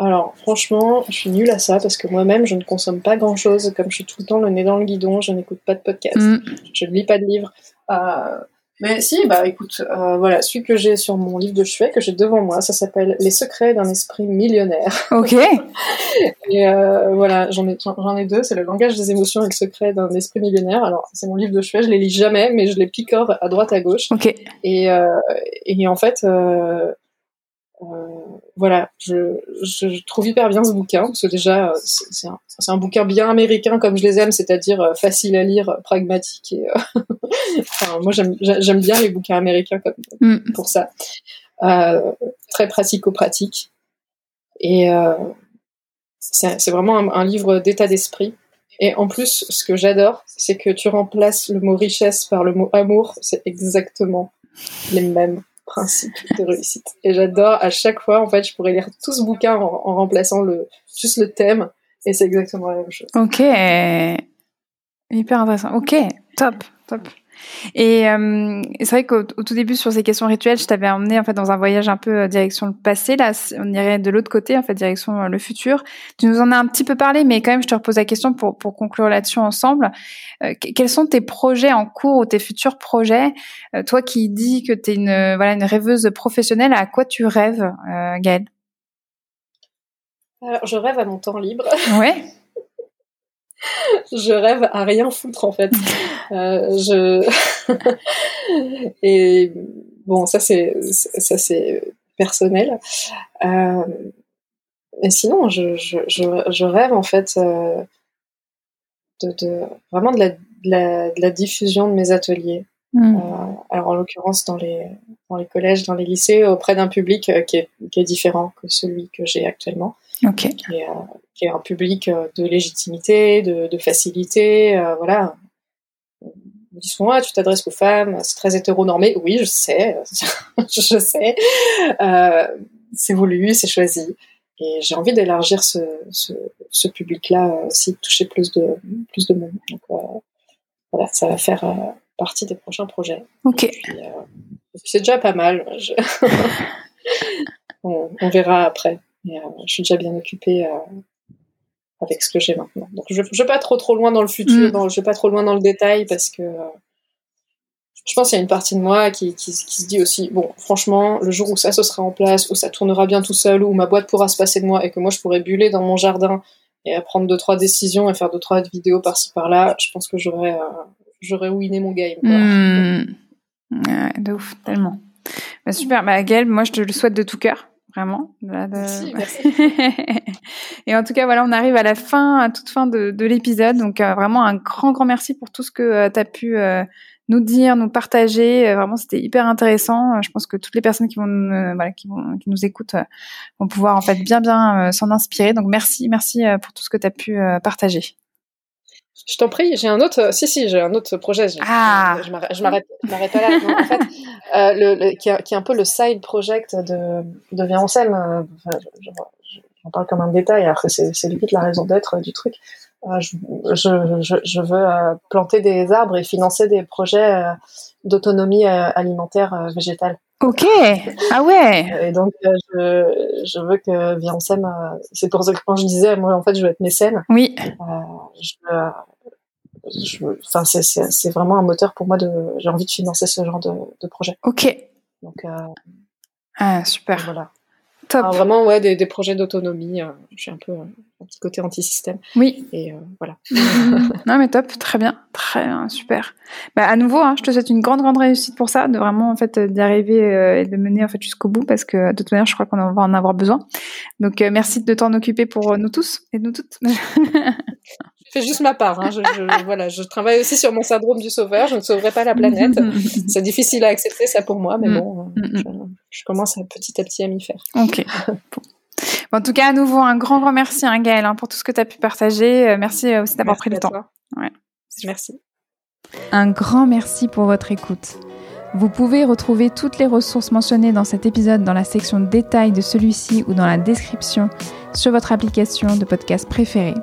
Alors franchement, je suis nulle à ça parce que moi-même, je ne consomme pas grand-chose. Comme je suis tout le temps le nez dans le guidon, je n'écoute pas de podcast, mm. je ne lis pas de livres. Euh, mais si, bah écoute, euh, voilà, celui que j'ai sur mon livre de chevet, que j'ai devant moi, ça s'appelle Les secrets d'un esprit millionnaire. Ok. et euh, voilà, j'en ai, j'en ai deux, c'est le langage des émotions et le secret d'un esprit millionnaire. Alors, c'est mon livre de chevet, je les lis jamais, mais je les picore à droite à gauche. Ok. Et, et en fait, euh, voilà, je, je, trouve hyper bien ce bouquin parce que déjà euh, c'est un, un, bouquin bien américain comme je les aime, c'est-à-dire euh, facile à lire, pragmatique et enfin, moi j'aime bien les bouquins américains comme mm. pour ça, euh, très pratico-pratique et euh, c'est vraiment un, un livre d'état d'esprit. Et en plus, ce que j'adore, c'est que tu remplaces le mot richesse par le mot amour. C'est exactement les mêmes principe de réussite. Et j'adore à chaque fois, en fait, je pourrais lire tout ce bouquin en, remplaçant le, juste le thème, et c'est exactement la même chose. Ok, hyper intéressant. Ok, top, top. Et, euh, c'est vrai qu'au tout début sur ces questions rituelles, je t'avais emmené en fait dans un voyage un peu euh, direction le passé. Là, on irait de l'autre côté, en fait, direction euh, le futur. Tu nous en as un petit peu parlé, mais quand même, je te repose la question pour pour conclure là-dessus ensemble. quels sont tes projets en cours ou tes futurs projets? Toi qui dis que tu es une voilà une rêveuse professionnelle, à quoi tu rêves, Gaëlle? Alors, je rêve à mon temps libre. Ouais. je rêve à rien foutre en fait. Euh, je et bon ça c'est ça c'est personnel. Euh, mais sinon je, je, je, rêve en fait euh, de, de, vraiment de la, de, la, diffusion de mes ateliers. Hmm. Euh, alors en l'occurrence dans les dans les collèges, dans les lycées, auprès d'un public euh, qui est, qui est différent que celui que j'ai actuellement. Okay. Qui, est, qui, est, un public euh, de légitimité, de, de facilité, euh, voilà. Ils disent ah, tu t'adresses aux femmes, c'est très hétéronormé. Oui, je sais, je sais. Euh, c'est voulu, c'est choisi. Et j'ai envie d'élargir ce, ce, ce public-là aussi, de toucher plus de, plus de monde. Donc euh, voilà, ça va faire euh, partie des prochains projets. Ok. c'est déjà pas mal. Je... on, on, verra après. Euh, je suis déjà bien occupée euh, avec ce que j'ai maintenant. Donc je ne vais pas trop trop loin dans le futur, mm. dans, je vais pas trop loin dans le détail parce que euh, je pense qu'il y a une partie de moi qui, qui, qui, se dit aussi, bon, franchement, le jour où ça se sera en place, où ça tournera bien tout seul, où ma boîte pourra se passer de moi et que moi je pourrais buller dans mon jardin et prendre deux trois décisions et faire deux trois vidéos par-ci par-là, je pense que j'aurais euh, j'aurais mon game. Mm. Ouais, de ouf, tellement. Bah, super, bah, Gaëlle, moi je te le souhaite de tout cœur vraiment? Merci, et en tout cas, voilà, on arrive à la fin, à toute fin de, de l'épisode. Donc, euh, vraiment un grand, grand merci pour tout ce que euh, tu as pu euh, nous dire, nous partager. vraiment, c'était hyper intéressant. Je pense que toutes les personnes qui vont, voilà, qui vont, qui nous écoutent, vont pouvoir en fait bien, bien s'en inspirer. Donc, merci, merci pour tout ce que tu as pu partager. Je t'en prie, j'ai un autre. Si, si, j'ai un autre projet. Ah. Je m'arrête pas là. en fait, euh, le, qui, est, qui, est, un peu le side project de, de on euh, Enfin, J'en parle comme un détail, alors que c'est limite la raison d'être du truc. Euh, je, je, je, veux euh, planter des arbres et financer des projets d'autonomie alimentaire végétale. Ok, ah ouais. Et donc je, je veux que on c'est pour ça que quand je disais, moi en fait je veux être mécène. Oui. je veux, enfin, c'est vraiment un moteur pour moi de. J'ai envie de financer ce genre de, de projet. Ok. Donc. Euh, ah super. Voilà. Top. vraiment ouais des, des projets d'autonomie. Euh, je suis un peu euh, un petit côté anti-système. Oui. Et euh, voilà. non mais top, très bien, très bien, super. Bah à nouveau, hein, je te souhaite une grande grande réussite pour ça, de vraiment en fait d'y arriver et de mener en fait jusqu'au bout parce que de toute manière, je crois qu'on va en avoir besoin. Donc merci de t'en occuper pour nous tous et nous toutes. fais juste ma part. Hein. Je, voilà, je travaille aussi sur mon syndrome du sauveur. Je ne sauverai pas la planète. C'est difficile à accepter ça pour moi, mais mm. bon, mm, mm. je, commence petit à petit à m'y faire. Ok. en tout cas, à nouveau, un grand, grand merci, hein, Gaëlle, hein, pour tout ce que tu as pu partager. Euh, merci euh, aussi d'avoir pris le temps. Ouais. Merci. Un grand merci pour votre écoute. Vous pouvez retrouver toutes les ressources mentionnées dans cet épisode dans la section détails de celui-ci ou dans la description sur votre application de podcast préférée.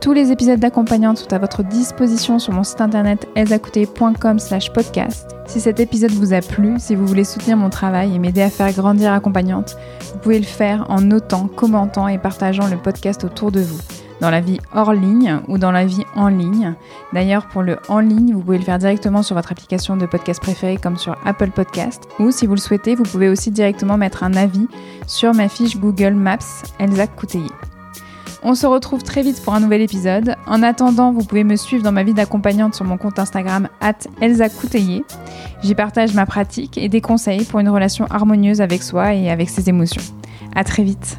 Tous les épisodes d'accompagnante sont à votre disposition sur mon site internet slash podcast. Si cet épisode vous a plu, si vous voulez soutenir mon travail et m'aider à faire grandir accompagnante, vous pouvez le faire en notant, commentant et partageant le podcast autour de vous dans la vie hors ligne ou dans la vie en ligne. D'ailleurs, pour le en ligne, vous pouvez le faire directement sur votre application de podcast préférée comme sur Apple Podcast. Ou si vous le souhaitez, vous pouvez aussi directement mettre un avis sur ma fiche Google Maps Elsa. On se retrouve très vite pour un nouvel épisode. En attendant, vous pouvez me suivre dans ma vie d'accompagnante sur mon compte Instagram Elsa Couteillé. J'y partage ma pratique et des conseils pour une relation harmonieuse avec soi et avec ses émotions. À très vite.